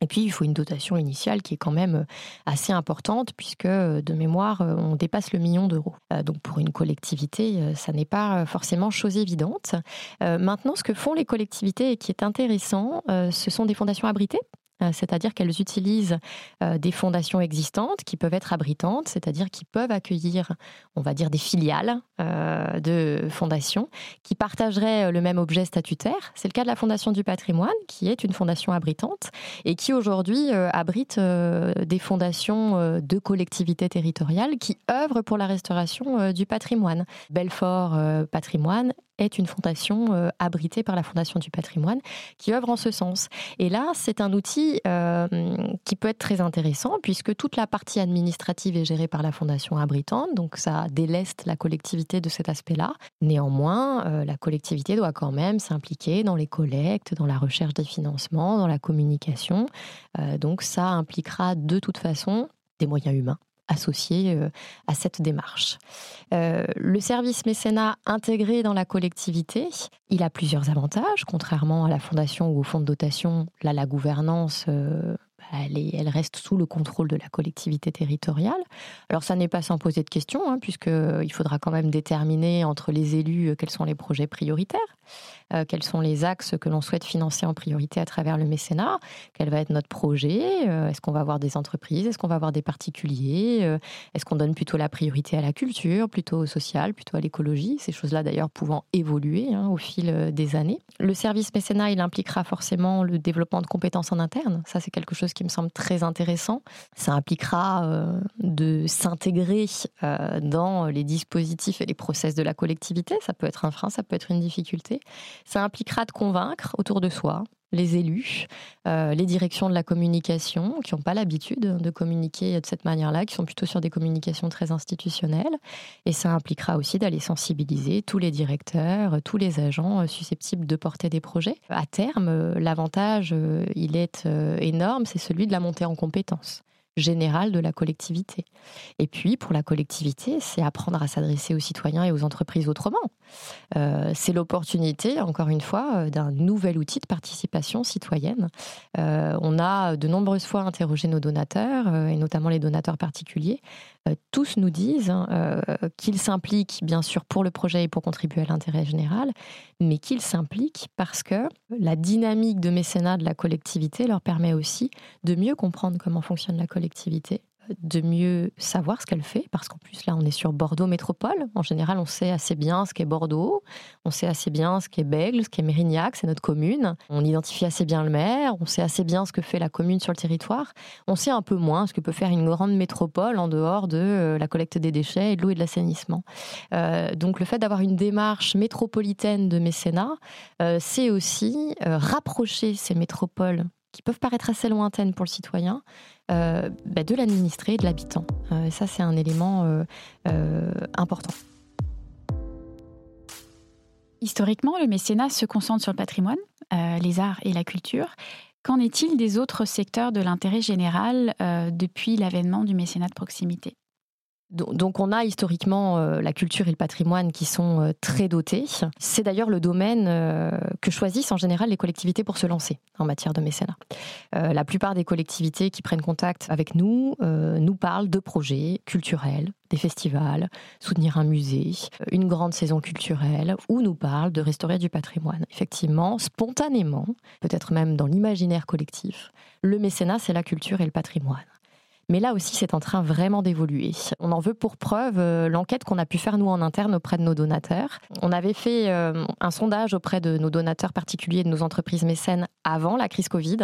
Et puis, il faut une dotation initiale qui est quand même euh, assez importante, puisque euh, de mémoire, euh, on dépasse le million d'euros. Donc, pour une collectivité, ça n'est pas forcément chose évidente. Maintenant, ce que font les collectivités et qui est intéressant, ce sont des fondations abritées. Euh, c'est-à-dire qu'elles utilisent euh, des fondations existantes qui peuvent être abritantes, c'est-à-dire qui peuvent accueillir, on va dire, des filiales euh, de fondations qui partageraient le même objet statutaire. C'est le cas de la Fondation du patrimoine, qui est une fondation abritante et qui aujourd'hui abrite des fondations de collectivités territoriales qui œuvrent pour la restauration du patrimoine. Belfort Patrimoine est une fondation abritée par la Fondation du patrimoine qui œuvre en ce sens. Et là, c'est un outil euh, qui peut être très intéressant puisque toute la partie administrative est gérée par la Fondation abritante, donc ça déleste la collectivité de cet aspect-là. Néanmoins, euh, la collectivité doit quand même s'impliquer dans les collectes, dans la recherche des financements, dans la communication. donc ça impliquera de toute façon des moyens humains associé euh, à cette démarche. Euh, le service mécénat intégré dans la collectivité, il a plusieurs avantages, contrairement à la fondation ou au fonds de dotation. Là, la gouvernance euh, elle, reste sous le contrôle de la collectivité territoriale. Alors ça n'est pas sans poser de questions, hein, puisqu'il faudra quand même déterminer entre les élus quels sont les projets prioritaires. Euh, quels sont les axes que l'on souhaite financer en priorité à travers le mécénat, quel va être notre projet, euh, est-ce qu'on va avoir des entreprises, est-ce qu'on va avoir des particuliers, euh, est-ce qu'on donne plutôt la priorité à la culture, plutôt au social, plutôt à l'écologie, ces choses-là d'ailleurs pouvant évoluer hein, au fil des années. Le service mécénat, il impliquera forcément le développement de compétences en interne, ça c'est quelque chose qui me semble très intéressant. Ça impliquera de s'intégrer dans les dispositifs et les process de la collectivité, ça peut être un frein, ça peut être une difficulté. Ça impliquera de convaincre autour de soi les élus, euh, les directions de la communication, qui n'ont pas l'habitude de communiquer de cette manière-là, qui sont plutôt sur des communications très institutionnelles. Et ça impliquera aussi d'aller sensibiliser tous les directeurs, tous les agents euh, susceptibles de porter des projets. À terme, euh, l'avantage, il est énorme, c'est celui de la montée en compétences général de la collectivité. Et puis, pour la collectivité, c'est apprendre à s'adresser aux citoyens et aux entreprises autrement. Euh, c'est l'opportunité, encore une fois, euh, d'un nouvel outil de participation citoyenne. Euh, on a de nombreuses fois interrogé nos donateurs, et notamment les donateurs particuliers. Tous nous disent hein, qu'ils s'impliquent, bien sûr, pour le projet et pour contribuer à l'intérêt général, mais qu'ils s'impliquent parce que la dynamique de mécénat de la collectivité leur permet aussi de mieux comprendre comment fonctionne la collectivité, de mieux savoir ce qu'elle fait, parce qu'en plus là on est sur Bordeaux Métropole. En général, on sait assez bien ce qu'est Bordeaux, on sait assez bien ce qu'est Bègle, ce qu'est Mérignac, c'est notre commune. On identifie assez bien le maire, on sait assez bien ce que fait la commune sur le territoire. On sait un peu moins ce que peut faire une grande métropole en dehors de euh, la collecte des déchets et de l'eau et de l'assainissement. Euh, donc le fait d'avoir une démarche métropolitaine de mécénat, euh, c'est aussi rapprocher ces métropoles qui peuvent paraître assez lointaines pour le citoyen, euh, bah, de l'administré et de l'habitant. Euh, ça, c'est un élément euh, important. Historiquement, le mécénat se concentre sur le patrimoine, les arts et la culture. Qu'en est-il des autres secteurs de l'intérêt général depuis l'avènement du mécénat de proximité? Donc on a historiquement euh, la culture et le patrimoine qui sont euh, très dotés. C'est d'ailleurs le domaine euh, que choisissent en général les collectivités pour se lancer en matière de mécénat. la plupart des collectivités qui prennent contact avec nous nous parlent de projets culturels, des festivals, soutenir un musée, une grande saison culturelle, ou nous parlent de restaurer du patrimoine. Effectivement, spontanément, peut-être même dans l'imaginaire collectif, le mécénat, c'est la culture et le patrimoine. Mais là aussi, c'est en train vraiment d'évoluer. On en veut pour preuve euh, l'enquête qu'on a pu faire nous en interne auprès de nos donateurs. On avait fait euh, un sondage auprès de nos donateurs particuliers, de nos entreprises mécènes avant la crise Covid.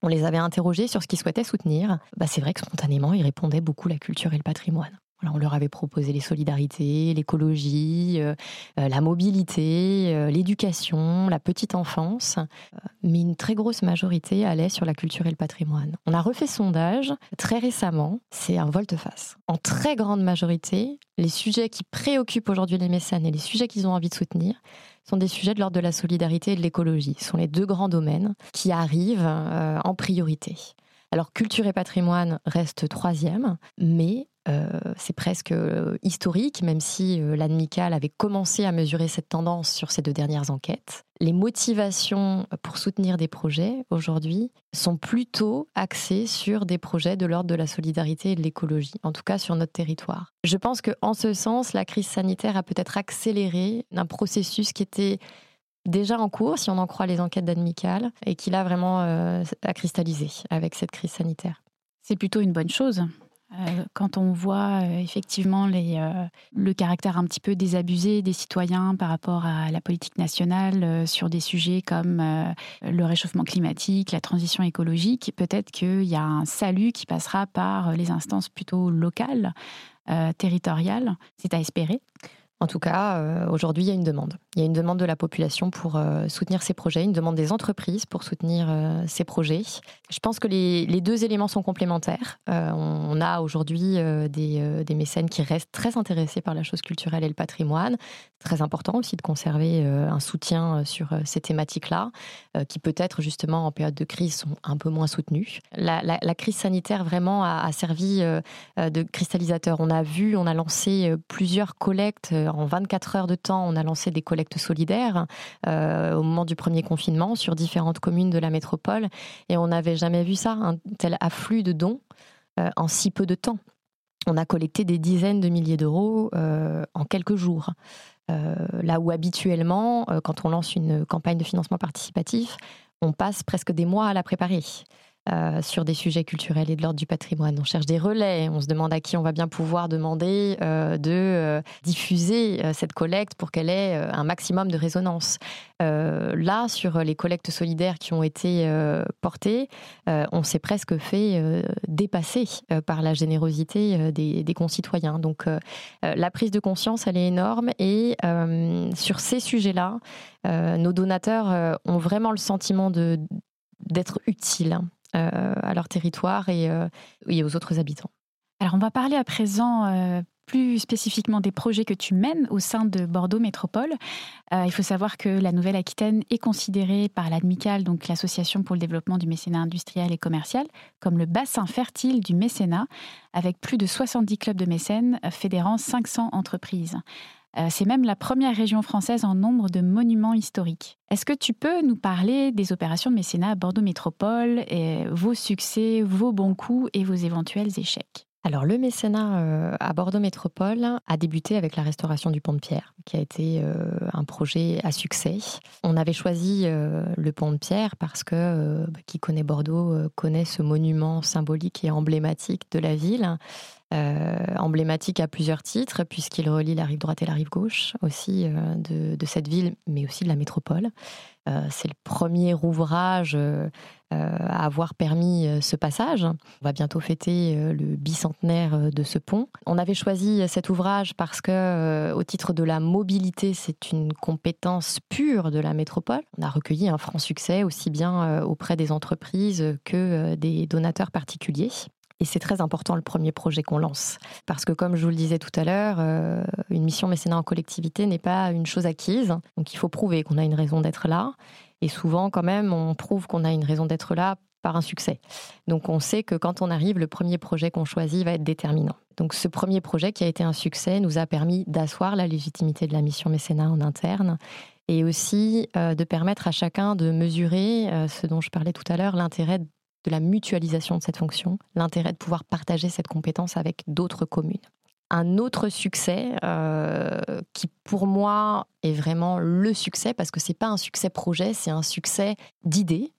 On les avait interrogés sur ce qu'ils souhaitaient soutenir. Bah, c'est vrai que spontanément, ils répondaient beaucoup la culture et le patrimoine on leur avait proposé les solidarités, l'écologie, euh, euh, la mobilité, euh, l'éducation, la petite enfance, mais une très grosse majorité allait sur la culture et le patrimoine. On a refait sondage très récemment, c'est un volte-face. En très grande majorité, les sujets qui préoccupent aujourd'hui les mécènes et les sujets qu'ils ont envie de soutenir sont des sujets de l'ordre de la solidarité et de l'écologie. Ce sont les deux grands domaines qui arrivent en priorité. Alors culture et patrimoine restent troisième, mais c'est presque euh, historique, même si euh, l'ADMICAL avait commencé à mesurer cette tendance sur ces deux dernières enquêtes. Les motivations pour soutenir des projets aujourd'hui sont plutôt axées sur des projets de l'ordre de la solidarité et de l'écologie, en tout cas sur notre territoire. Je pense qu'en ce sens, la crise sanitaire a peut-être accéléré un processus qui était déjà en cours, si on en croit les enquêtes d'ADMICAL, et qui l'a vraiment a cristallisé avec cette crise sanitaire. C'est plutôt une bonne chose. Euh, quand on voit euh, effectivement euh, le caractère un petit peu désabusé des citoyens par rapport à la politique nationale sur des sujets comme le réchauffement climatique, la transition écologique, peut-être qu'il y a un salut qui passera par les instances plutôt locales, territoriales. C'est à espérer. En tout cas, euh, aujourd'hui, il y a une demande. Il y a une demande de la population pour euh, soutenir ces projets, une demande des entreprises pour soutenir euh, ces projets. Je pense que les, deux éléments sont complémentaires. on, a aujourd'hui des, mécènes qui restent très intéressés par la chose culturelle et le patrimoine. Très important aussi de conserver un soutien sur ces thématiques-là, qui peut-être justement en période de crise sont un peu moins soutenus. La, crise sanitaire vraiment a servi de cristallisateur. On a vu, on a lancé plusieurs collectes en 24 heures de temps, on a lancé des collectes solidaires euh, au moment du premier confinement sur différentes communes de la métropole. Et on n'avait jamais vu ça, un tel afflux de dons euh, en si peu de temps. On a collecté des dizaines de milliers d'euros euh, en quelques jours. là où habituellement, quand on lance une campagne de financement participatif, on passe presque des mois à la préparer. Euh, sur des sujets culturels et de l'ordre du patrimoine. On cherche des relais, on se demande à qui on va bien pouvoir demander euh, de euh, diffuser cette collecte pour qu'elle ait un maximum de résonance. là, sur les collectes solidaires qui ont été portées, on s'est presque fait dépasser par la générosité des, concitoyens. Donc la prise de conscience, elle est énorme et sur ces sujets-là, nos donateurs ont vraiment le sentiment d'être utiles euh, à leur territoire euh, et, aux autres habitants. Alors on va parler à présent euh, plus spécifiquement des projets que tu mènes au sein de Bordeaux Métropole. Euh, il faut savoir que la Nouvelle-Aquitaine est considérée par l'ADMICAL, donc l'Association pour le développement du mécénat industriel et commercial, comme le bassin fertile du mécénat, avec plus de 70 clubs de mécènes fédérant 500 entreprises. Euh, c'est même la première région française en nombre de monuments historiques. Est-ce que tu peux nous parler des opérations de mécénat à Bordeaux Métropole, et vos succès, vos bons coups et vos éventuels échecs? Alors le mécénat euh, à Bordeaux Métropole a débuté avec la restauration du pont de Pierre, qui a été euh, un projet à succès. On avait choisi le pont de Pierre parce que bah, qui connaît Bordeaux connaît ce monument symbolique et emblématique de la ville. Euh, emblématique à plusieurs titres, puisqu'il relie la rive droite et la rive gauche aussi euh, de, cette ville, mais aussi de la métropole. Euh, c'est le premier ouvrage à avoir permis ce passage. On va bientôt fêter le bicentenaire de ce pont. On avait choisi cet ouvrage parce que, au titre de la mobilité, c'est une compétence pure de la métropole. On a recueilli un franc succès aussi bien auprès des entreprises que des donateurs particuliers. Et c'est très important le premier projet qu'on lance. Parce que comme je vous le disais tout à l'heure, euh, une mission mécénat en collectivité n'est pas une chose acquise. Donc il faut prouver qu'on a une raison d'être là. Et souvent, quand même, on prouve qu'on a une raison d'être là par un succès. Donc on sait que quand on arrive, le premier projet qu'on choisit va être déterminant. Donc ce premier projet qui a été un succès nous a permis d'asseoir la légitimité de la mission mécénat en interne et aussi euh, de permettre à chacun de mesurer euh, ce dont je parlais tout à l'heure, l'intérêt de la mutualisation de cette fonction, l'intérêt de pouvoir partager cette compétence avec d'autres communes. Un autre succès euh, qui pour moi est vraiment le succès, parce que ce n'est pas un succès projet, c'est un succès d'idée,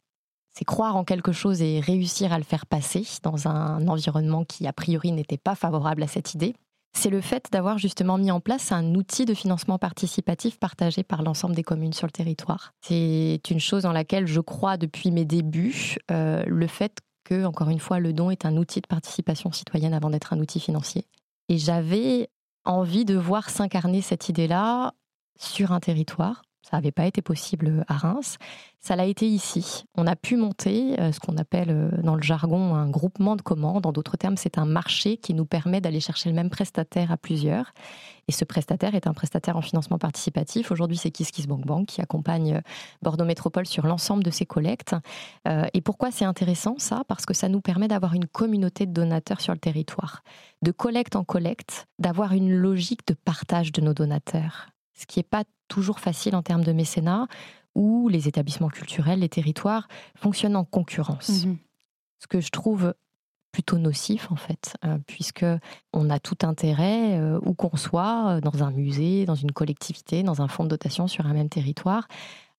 c'est croire en quelque chose et réussir à le faire passer dans un environnement qui a priori n'était pas favorable à cette idée c'est le fait d'avoir justement mis en place un outil de financement participatif partagé par l'ensemble des communes sur le territoire. C'est une chose dans laquelle je crois depuis mes débuts, euh, le fait que, encore une fois, le don est un outil de participation citoyenne avant d'être un outil financier. Et j'avais envie de voir s'incarner cette idée-là sur un territoire ça n'avait pas été possible à Reims. Ça l'a été ici. On a pu monter euh, ce qu'on appelle euh, dans le jargon un groupement de commandes. En d'autres termes, c'est un marché qui nous permet d'aller chercher le même prestataire à plusieurs. Et ce prestataire est un prestataire en financement participatif. Aujourd'hui, c'est KissKissBankBank qui accompagne euh, Bordeaux Métropole sur l'ensemble de ses collectes. Et pourquoi c'est intéressant ça? Parce que ça nous permet d'avoir une communauté de donateurs sur le territoire. De collecte en collecte, d'avoir une logique de partage de nos donateurs ce qui n'est pas toujours facile en termes de mécénat, où les établissements culturels, les territoires fonctionnent en concurrence. Mhm. Ce que je trouve plutôt nocif en fait, euh, puisque on a tout intérêt, euh, où qu'on soit, euh, dans un musée, dans une collectivité, dans un fonds de dotation sur un même territoire,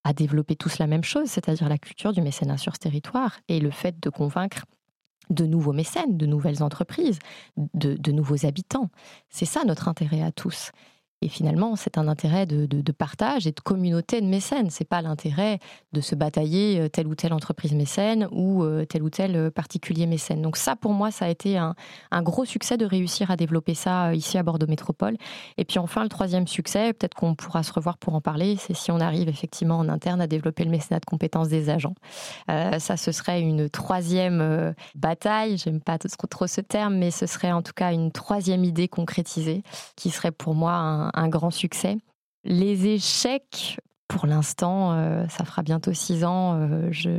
à développer tous la même chose, c'est-à-dire la culture du mécénat sur ce territoire et le fait de convaincre de nouveaux mécènes, de nouvelles entreprises, de nouveaux habitants. C'est ça notre intérêt à tous. Et finalement, c'est un intérêt de, partage et de communauté de mécènes. C'est pas l'intérêt de se batailler euh, telle ou telle entreprise mécène ou euh, tel ou tel euh, particulier mécène. Donc ça, pour moi, ça a été un, gros succès de réussir à développer ça ici à Bordeaux Métropole. Et puis enfin, le troisième succès, peut-être qu'on pourra se revoir pour en parler, c'est si on arrive effectivement en interne à développer le mécénat de compétences des agents. ça, ce serait une troisième bataille. J'aime pas trop, trop ce terme, mais ce serait en tout cas une troisième idée concrétisée qui serait pour moi un, un grand succès. Les échecs, pour l'instant, euh, ça fera bientôt six ans, euh, je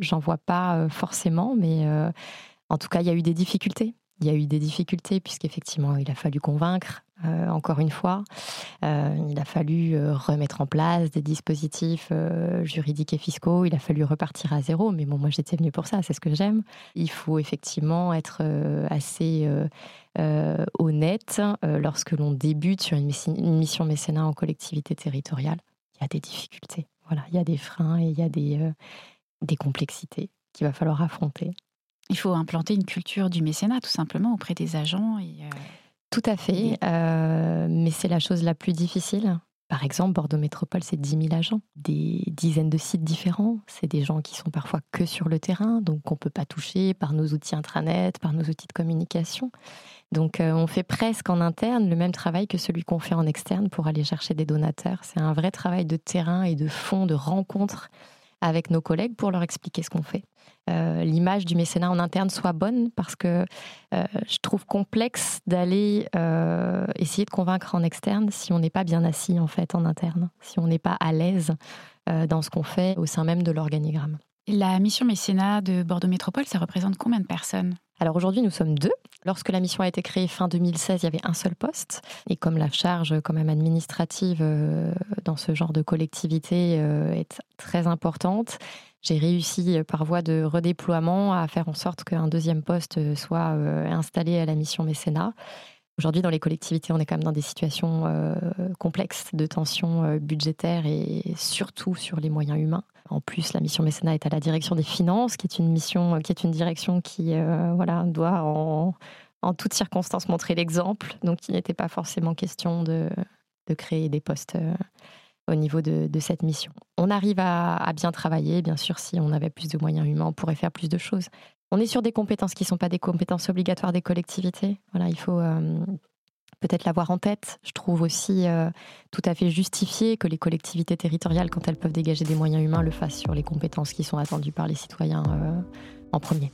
j'en vois pas euh, forcément, mais en tout cas, il y a eu des difficultés. Il y a eu des difficultés puisqu'effectivement, il a fallu convaincre, euh, encore une fois. Euh, il a fallu euh, remettre en place des dispositifs juridiques et fiscaux. Il a fallu repartir à zéro. Mais bon, moi, j'étais venue pour ça. C'est ce que j'aime. Il faut effectivement être assez honnête lorsque l'on débute sur une, mission mécénat en collectivité territoriale. Il y a des difficultés. Voilà, il y a des freins et il y a des, des complexités qu'il va falloir affronter. Il faut implanter une culture du mécénat, tout simplement, auprès des agents. Et, Tout à fait, euh, mais c'est la chose la plus difficile. Par exemple, Bordeaux Métropole, c'est 10 000 agents, des dizaines de sites différents. C'est des gens qui sont parfois que sur le terrain, donc on ne peut pas toucher par nos outils intranet, par nos outils de communication. Donc euh, on fait presque en interne le même travail que celui qu'on fait en externe pour aller chercher des donateurs. C'est un vrai travail de terrain et de fond, de rencontre avec nos collègues pour leur expliquer ce qu'on fait. L'image du mécénat en interne soit bonne parce que je trouve complexe d'aller essayer de convaincre en externe si on n'est pas bien assis en fait en interne, si on n'est pas à l'aise dans ce qu'on fait au sein même de l'organigramme. La mission mécénat de Bordeaux Métropole, ça représente combien de personnes? Alors aujourd'hui, nous sommes deux. Lorsque la mission a été créée fin 2016, il y avait un seul poste. Et comme la charge quand même administrative euh, dans ce genre de collectivité euh, est très importante, j'ai réussi par voie de redéploiement à faire en sorte qu'un deuxième poste soit euh, installé à la mission mécénat. Aujourd'hui, dans les collectivités, on est quand même dans des situations complexes de tensions budgétaires et surtout sur les moyens humains. En plus, la mission mécénat est à la direction des finances, qui est une mission, qui est une direction qui, euh, voilà, doit en, toutes circonstances montrer l'exemple. Donc, il n'était pas forcément question de, créer des postes euh, au niveau de, cette mission. On arrive à, bien travailler, bien sûr, si on avait plus de moyens humains, on pourrait faire plus de choses. On est sur des compétences qui ne sont pas des compétences obligatoires des collectivités. Voilà, il faut euh, peut-être l'avoir en tête. Je trouve aussi euh, tout à fait justifié que les collectivités territoriales, quand elles peuvent dégager des moyens humains, le fassent sur les compétences qui sont attendues par les citoyens euh, en premier.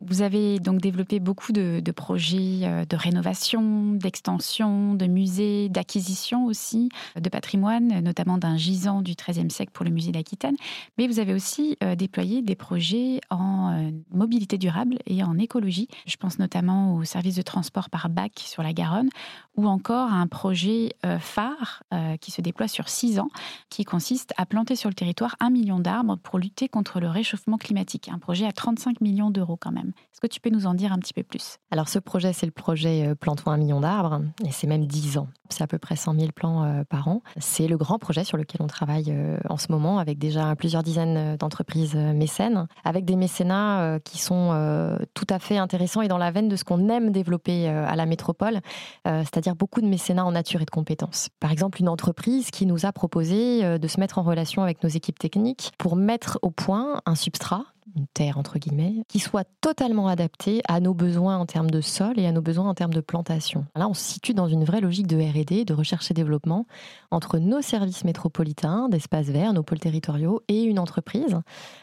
Vous avez donc développé beaucoup de, projets euh, de rénovation, d'extension, de musées, d'acquisition aussi, de patrimoine, notamment d'un gisant du XIIIe siècle pour le musée d'Aquitaine. Mais vous avez aussi euh, déployé des projets en euh, mobilité durable et en écologie. Je pense notamment au service de transport par bac sur la Garonne ou encore un projet phare qui se déploie sur six ans, qui consiste à planter sur le territoire un million d'arbres pour lutter contre le réchauffement climatique. Un projet à 35 millions d'euros quand même. Est-ce que tu peux nous en dire un petit peu plus? Alors ce projet, c'est le projet euh, Plantons un million d'arbres, et c'est même 10 ans. C'est à peu près 100 000 plants euh, par an. C'est le grand projet sur lequel on travaille euh, en ce moment, avec déjà plusieurs dizaines d'entreprises mécènes, avec des mécénats qui sont tout à fait intéressants et dans la veine de ce qu'on aime développer à la métropole, c'est-à-dire beaucoup de mécénats en nature et de compétences. Par exemple, une entreprise qui nous a proposé de se mettre en relation avec nos équipes techniques pour mettre au point un substrat une terre entre guillemets, qui soit totalement adaptée à nos besoins en termes de sol et à nos besoins en termes de plantation. Là, on se situe dans une vraie logique de R&D, de recherche et développement, entre nos services métropolitains, d'espaces verts, nos pôles territoriaux et une entreprise.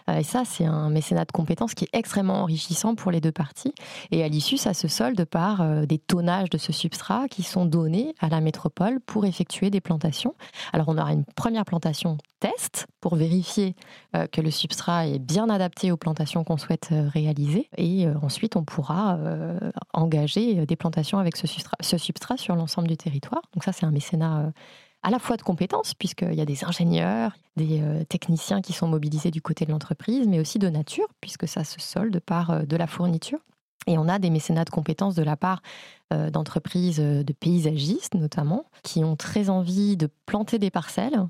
Euh, et ça, c'est un mécénat de compétences qui est extrêmement enrichissant pour les deux parties. Et à l'issue, ça se solde par euh, des tonnages de ce substrat qui sont donnés à la métropole pour effectuer des plantations. Alors, on aura une première plantation test pour vérifier euh, que le substrat est bien adapté aux plantations qu'on souhaite euh, réaliser. Et euh, ensuite, on pourra engager des plantations avec ce substrat, ce substrat sur l'ensemble du territoire. Donc ça, c'est un mécénat à la fois de compétences, puisqu'il y a des ingénieurs, des techniciens qui sont mobilisés du côté de l'entreprise, mais aussi de nature, puisque ça se solde par de la fourniture. Et on a des mécénats de compétences de la part d'entreprises de paysagistes notamment, qui ont très envie de planter des parcelles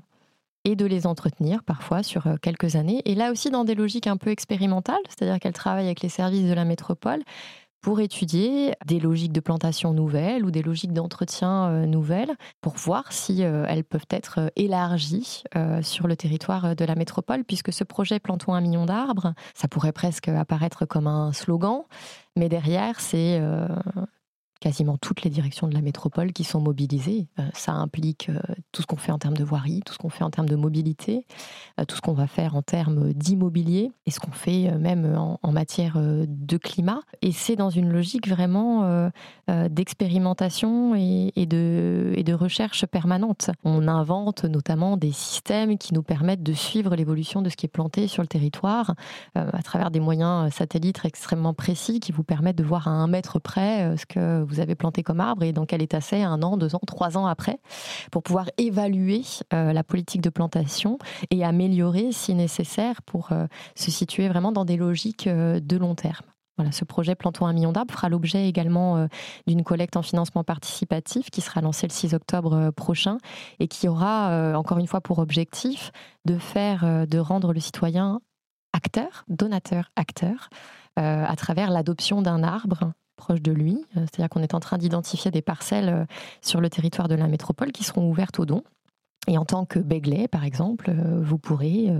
et de les entretenir parfois sur euh, quelques années. Et là aussi dans des logiques un peu expérimentales, c'est-à-dire qu'elle travaille avec les services de la métropole pour étudier des logiques de plantation nouvelles ou des logiques d'entretien euh, nouvelles pour voir si euh, elles peuvent être élargies sur le territoire de la métropole, puisque ce projet Plantons un million d'arbres, ça pourrait presque apparaître comme un slogan, mais derrière, c'est quasiment toutes les directions de la métropole qui sont mobilisées. Euh, ça implique euh, tout ce qu'on fait en termes de voirie, tout ce qu'on fait en termes de mobilité, euh, tout ce qu'on va faire en termes d'immobilier et ce qu'on fait même en, matière de climat. Et c'est dans une logique vraiment d'expérimentation et, de, et de recherche permanente. On invente notamment des systèmes qui nous permettent de suivre l'évolution de ce qui est planté sur le territoire à travers des moyens satellites extrêmement précis qui vous permettent de voir à un mètre près ce que vous vous avez planté comme arbre et dans quel état c'est un an, deux ans, trois ans après, pour pouvoir évaluer euh, la politique de plantation et améliorer si nécessaire pour euh, se situer vraiment dans des logiques euh, de long terme. Voilà, ce projet Plantons un million d'arbres fera l'objet également d'une collecte en financement participatif qui sera lancée le 6 octobre prochain et qui aura encore une fois pour objectif de faire, de rendre le citoyen acteur, donateur, acteur, à travers l'adoption d'un arbre proche de lui. Euh, c'est-à-dire qu'on est en train d'identifier des parcelles euh, sur le territoire de la métropole qui seront ouvertes aux dons. Et en tant que Begley, par exemple, euh, vous pourrez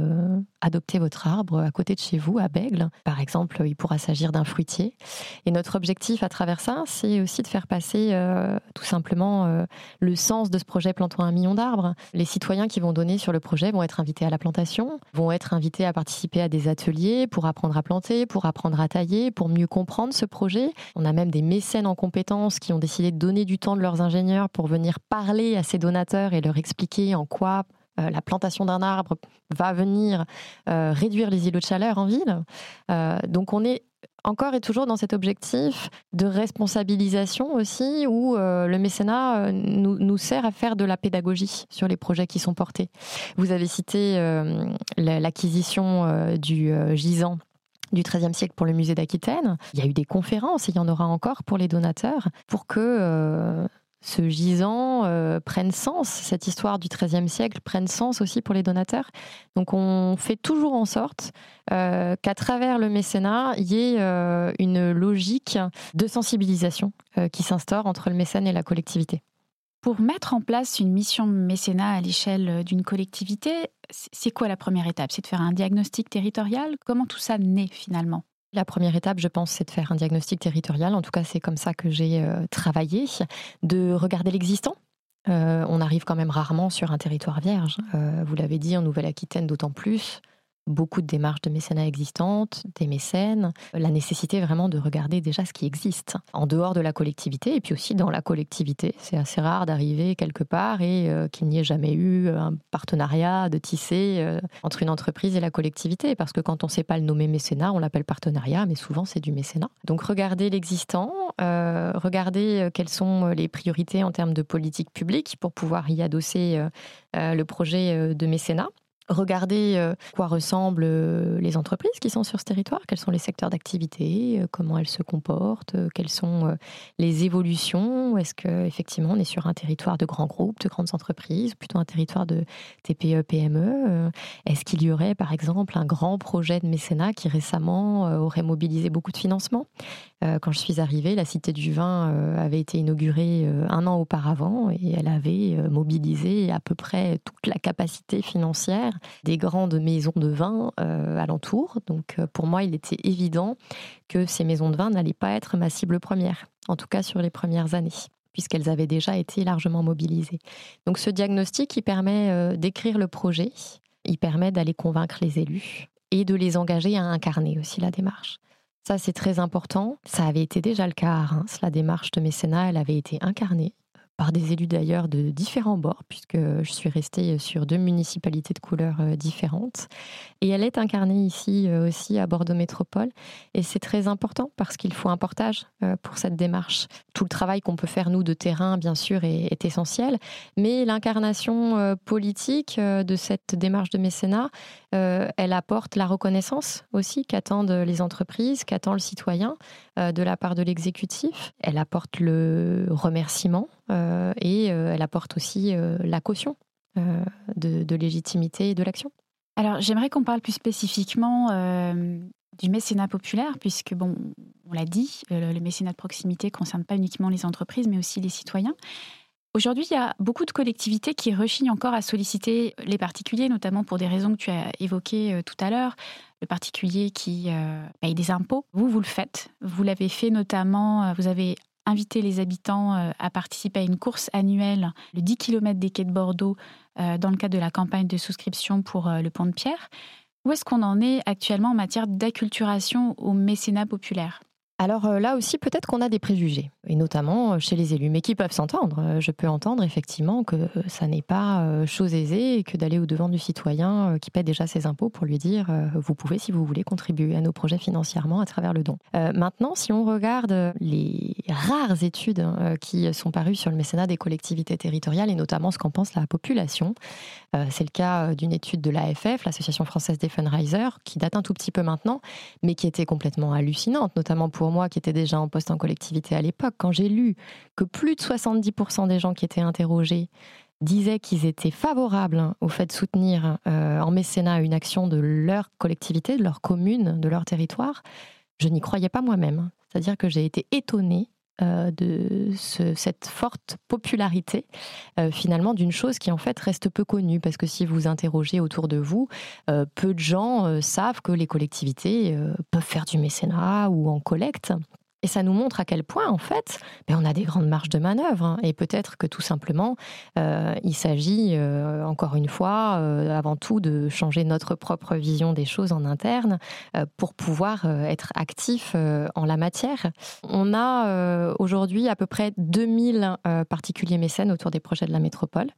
adopter votre arbre à côté de chez vous, à Bègle. Par exemple, il pourra s'agir d'un fruitier. Et notre objectif à travers ça, c'est aussi de faire passer euh, tout simplement euh, le sens de ce projet Plantons un million d'arbres. Les citoyens qui vont donner sur le projet vont être invités à la plantation, vont être invités à participer à des ateliers pour apprendre à planter, pour apprendre à tailler, pour mieux comprendre ce projet. On a même des mécènes en compétences qui ont décidé de donner du temps de leurs ingénieurs pour venir parler à ces donateurs et leur expliquer en quoi euh, la plantation d'un arbre va venir euh, réduire les îlots de chaleur en ville. Euh, donc on est encore et toujours dans cet objectif de responsabilisation aussi, où le mécénat nous, sert à faire de la pédagogie sur les projets qui sont portés. Vous avez cité l'acquisition du gisant du XIIIe siècle pour le musée d'Aquitaine. Il y a eu des conférences, et il y en aura encore pour les donateurs, pour que ce gisant euh, prenne sens, cette histoire du XIIIe siècle prenne sens aussi pour les donateurs. Donc on fait toujours en sorte euh, qu'à travers le mécénat, il y ait euh, une logique de sensibilisation qui s'instaure entre le mécène et la collectivité. Pour mettre en place une mission mécénat à l'échelle d'une collectivité, c'est quoi la première étape? C'est de faire un diagnostic territorial? Comment tout ça naît finalement? La première étape, je pense, c'est de faire un diagnostic territorial. En tout cas, c'est comme ça que j'ai euh, travaillé, de regarder l'existant. Euh, on arrive quand même rarement sur un territoire vierge. Euh, vous l'avez dit, en Nouvelle-Aquitaine d'autant plus beaucoup de démarches de mécénat existantes, des mécènes, la nécessité vraiment de regarder déjà ce qui existe en dehors de la collectivité et puis aussi dans la collectivité. C'est assez rare d'arriver quelque part et euh, qu'il n'y ait jamais eu un partenariat de tisser euh, entre une entreprise et la collectivité parce que quand on ne sait pas le nommer mécénat, on l'appelle partenariat, mais souvent c'est du mécénat. Donc regarder l'existant, euh, regarder quelles sont les priorités en termes de politique publique pour pouvoir y adosser le projet de mécénat regarder euh, quoi ressemblent euh, les entreprises qui sont sur ce territoire, quels sont les secteurs d'activité, euh, comment elles se comportent, quelles sont les évolutions. Est-ce qu'effectivement on est sur un territoire de grands groupes, de grandes entreprises, plutôt un territoire de TPE, PME Est-ce qu'il y aurait par exemple un grand projet de mécénat qui récemment aurait mobilisé beaucoup de financement? Quand je suis arrivée, la Cité du Vin avait été inaugurée un an auparavant et elle avait mobilisé à peu près toute la capacité financière des grandes maisons de vin euh, alentour. Donc euh, pour moi, il était évident que ces maisons de vin n'allaient pas être ma cible première, en tout cas sur les premières années puisqu'elles avaient déjà été largement mobilisées. Donc ce diagnostic, il permet euh, d'écrire le projet, il permet d'aller convaincre les élus et de les engager à incarner aussi la démarche. Ça, c'est très important. Ça avait été déjà le cas à Reims. La démarche de mécénat, elle avait été incarnée par des élus d'ailleurs de différents bords, puisque je suis restée sur deux municipalités de couleurs euh, différentes. Et elle est incarnée ici euh, aussi à Bordeaux Métropole. Et c'est très important parce qu'il faut un portage euh, pour cette démarche. Tout le travail qu'on peut faire, nous, de terrain, bien sûr, est, est essentiel. Mais l'incarnation politique de cette démarche de mécénat, elle apporte la reconnaissance aussi qu'attendent les entreprises, qu'attend le citoyen de la part de l'exécutif. Elle apporte le remerciement euh, et euh, elle apporte aussi euh, la caution de, légitimité et de l'action. Alors j'aimerais qu'on parle plus spécifiquement du mécénat populaire, puisque, bon, on l'a dit, le, mécénat de proximité ne concerne pas uniquement les entreprises, mais aussi les citoyens. Aujourd'hui, il y a beaucoup de collectivités qui rechignent encore à solliciter les particuliers, notamment pour des raisons que tu as évoquées tout à l'heure. Le particulier qui paye des impôts. Vous, vous le faites. Vous l'avez fait notamment, vous avez inviter les habitants euh, à participer à une course annuelle, le 10 km des quais de Bordeaux, euh, dans le cadre de la campagne de souscription pour euh, le pont de Pierre. Où est-ce qu'on en est actuellement en matière d'acculturation au mécénat populaire? Alors euh, là aussi, peut-être qu'on a des préjugés, et notamment euh, chez les élus, mais qui peuvent s'entendre. Euh, je peux entendre effectivement que ça n'est pas chose aisée que d'aller au-devant du citoyen qui paie déjà ses impôts pour lui dire vous pouvez, si vous voulez, contribuer à nos projets financièrement à travers le don. maintenant, si on regarde les rares études hein, qui sont parues sur le mécénat des collectivités territoriales et notamment ce qu'en pense la population, c'est le cas d'une étude de l'AFF, l'Association française des fundraisers, qui date un tout petit peu maintenant, mais qui était complètement hallucinante, notamment pour moi qui étais déjà en poste en collectivité à l'époque, quand j'ai lu que plus de 70% des gens qui étaient interrogés disaient qu'ils étaient favorables au fait de soutenir euh, en mécénat une action de leur collectivité, de leur commune, de leur territoire, je n'y croyais pas moi-même. C'est-à-dire que j'ai été étonnée de cette forte popularité finalement d'une chose qui en fait reste peu connue parce que si vous interrogez autour de vous, peu de gens savent que les collectivités peuvent faire du mécénat ou en collecte. Et ça nous montre à quel point, en fait, ben, on a des grandes marges de manœuvre. Hein. Et peut-être que tout simplement, euh, il s'agit, euh, encore une fois, euh, avant tout, de changer notre propre vision des choses en interne pour pouvoir être actif en la matière. On a aujourd'hui à peu près 2000 particuliers mécènes autour des projets de la métropole.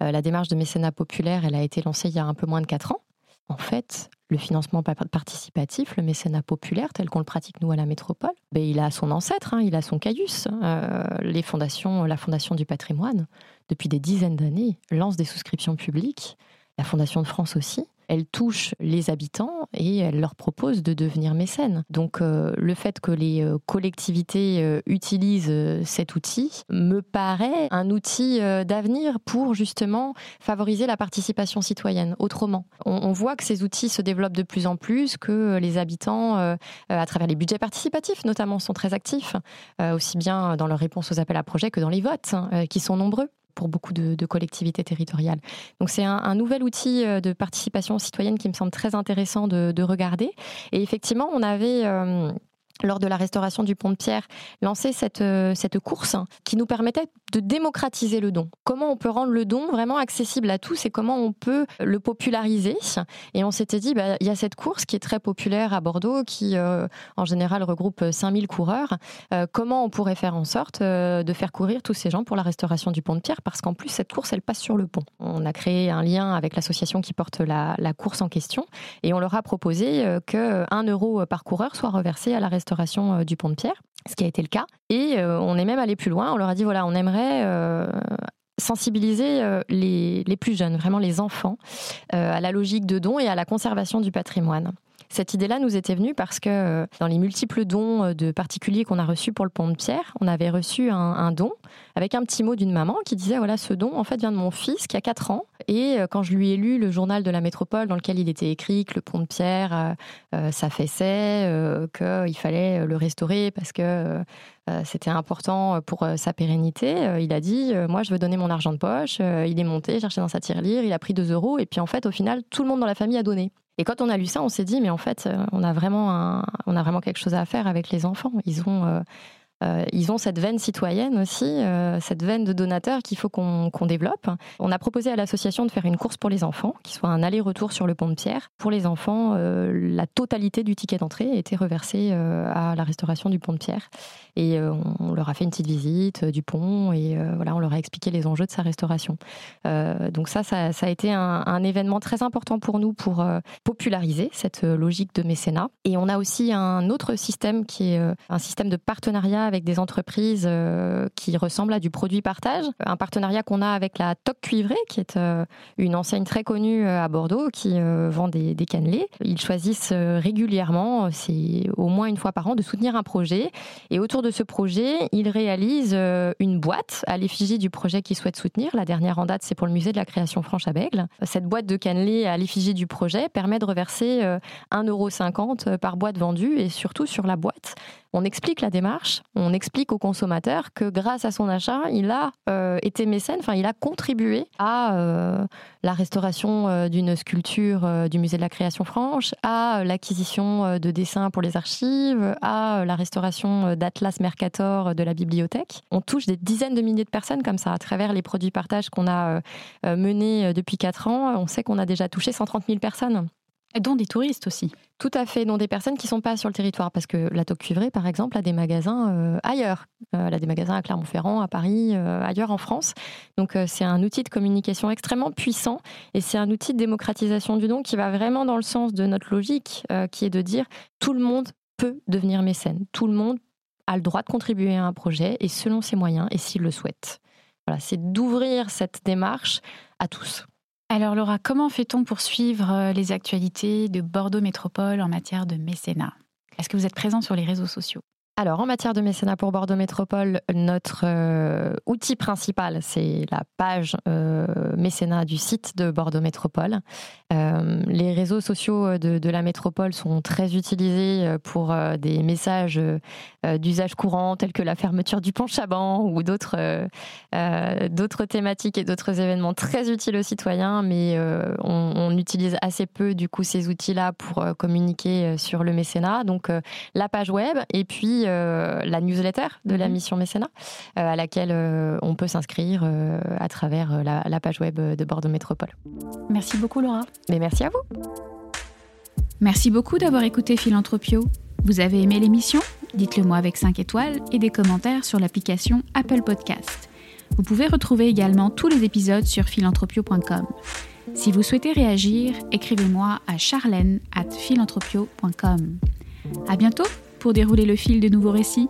la démarche de mécénat populaire, elle a été lancée il y a un peu moins de 4 ans. En fait, le financement participatif, le mécénat populaire tel qu'on le pratique nous à la métropole, ben, il a son ancêtre, hein, il a son caïus. Euh, les fondations, la Fondation du patrimoine, depuis des dizaines d'années, lance des souscriptions publiques. La Fondation de France aussi elle touche les habitants et elle leur propose de devenir mécènes. Donc euh, le fait que les euh, collectivités euh, utilisent cet outil me paraît un outil d'avenir pour justement favoriser la participation citoyenne autrement. On, voit que ces outils se développent de plus en plus, que les habitants, à travers les budgets participatifs notamment, sont très actifs, aussi bien dans leur réponse aux appels à projets que dans les votes, hein, qui sont nombreux pour beaucoup de, collectivités territoriales. Donc c'est un, nouvel outil euh, de participation citoyenne qui me semble très intéressant de, regarder. Et effectivement, on avait... Euh, lors de la restauration du pont de Pierre, lancé cette, euh, cette course qui nous permettait de démocratiser le don. Comment on peut rendre le don vraiment accessible à tous et comment on peut le populariser? Et on s'était dit, bah, il y a cette course qui est très populaire à Bordeaux, qui euh, en général regroupe 5000 coureurs. Euh, comment on pourrait faire en sorte de faire courir tous ces gens pour la restauration du pont de Pierre? Parce qu'en plus, cette course, elle passe sur le pont. On a créé un lien avec l'association qui porte la, la, course en question et on leur a proposé que 1 euro par coureur soit reversé à la restauration euh, du pont de Pierre, ce qui a été le cas. Et euh, on est même allé plus loin. On leur a dit voilà, on aimerait euh, sensibiliser les, les, plus jeunes, vraiment les enfants, à la logique de don et à la conservation du patrimoine. Cette idée-là nous était venue parce que dans les multiples dons de particuliers qu'on a reçus pour le pont de Pierre, on avait reçu un, don avec un petit mot d'une maman qui disait voilà ce don en fait vient de mon fils qui a 4 ans et euh, quand je lui ai lu le journal de la métropole dans lequel il était écrit que le pont de Pierre euh, euh, s'affaissait, qu'il fallait le restaurer parce que c'était important pour sa pérennité, il a dit moi je veux donner mon argent de poche. il est monté, cherché dans sa tirelire, il a pris 2 euros et puis en fait au final tout le monde dans la famille a donné. Et quand on a lu ça, on s'est dit mais en fait on a vraiment on a vraiment quelque chose à faire avec les enfants. Ils ont euh, ils ont cette veine citoyenne aussi, euh, cette veine de donateur qu'il faut qu'on développe. On a proposé à l'association de faire une course pour les enfants, qui soit un aller-retour sur le pont de Pierre. Pour les enfants, euh, la totalité du ticket d'entrée était reversée à la restauration du pont de Pierre. Et on leur a fait une petite visite du pont et voilà, on leur a expliqué les enjeux de sa restauration. donc ça, ça, a été un, événement très important pour nous pour populariser cette logique de mécénat. Et on a aussi un autre système qui est un système de partenariat avec des entreprises euh, qui ressemblent à du produit partage. Un partenariat qu'on a avec la Toc Cuivrée, qui est euh, une enseigne très connue euh, à Bordeaux, qui vend des, cannelés. Ils choisissent régulièrement, c'est au moins une fois par an, de soutenir un projet. Et autour de ce projet, ils réalisent une boîte à l'effigie du projet qu'ils souhaitent soutenir. La dernière en date, c'est pour le musée de la création franche à. Cette boîte de cannelés à l'effigie du projet permet de reverser 1,50€ par boîte vendue et surtout sur la boîte, on explique la démarche, on explique au consommateur que grâce à son achat, il a euh, été mécène, enfin il a contribué à euh, la restauration euh, d'une sculpture du musée de la création franche, à l'acquisition de dessins pour les archives, à la restauration d'Atlas Mercator de la bibliothèque. On touche des dizaines de milliers de personnes comme ça à travers les produits partage qu'on a menés depuis 4 ans. On sait qu'on a déjà touché 130 000 personnes. Dont des touristes aussi. Tout à fait, dont des personnes qui ne sont pas sur le territoire, parce que la Toque Cuivrée, par exemple, a des magasins euh, ailleurs. Euh, elle a des magasins à Clermont-Ferrand, à Paris, euh, ailleurs en France. Donc c'est un outil de communication extrêmement puissant et c'est un outil de démocratisation du don qui va vraiment dans le sens de notre logique, qui est de dire tout le monde peut devenir mécène. Tout le monde a le droit de contribuer à un projet et selon ses moyens et s'il le souhaite. Voilà, c'est d'ouvrir cette démarche à tous. Alors Laura, comment fait-on pour suivre euh, les actualités de Bordeaux Métropole en matière de mécénat? Est-ce que vous êtes présent sur les réseaux sociaux? Alors, en matière de mécénat pour Bordeaux Métropole, notre euh, outil principal, c'est la page euh, mécénat du site de Bordeaux Métropole. Euh, les réseaux sociaux de, la métropole sont très utilisés pour des messages d'usage courant, tels que la fermeture du pont Chaban ou d'autres thématiques et d'autres événements très utiles aux citoyens, mais on, on, utilise assez peu du coup ces outils-là pour communiquer sur le mécénat. Donc, la page web et puis la newsletter de la mhm. mission mécénat, euh, à laquelle euh, on peut s'inscrire à travers la, page web de Bordeaux Métropole. Merci beaucoup Laura. Mais merci à vous. Merci beaucoup d'avoir écouté Philanthropio. Vous avez aimé l'émission? Dites-le moi avec 5 étoiles et des commentaires sur l'application Apple Podcast. Vous pouvez retrouver également tous les épisodes sur philanthropio.com. Si vous souhaitez réagir, écrivez-moi à charlène at philanthropio.com. À bientôt pour dérouler le fil de nouveaux récits.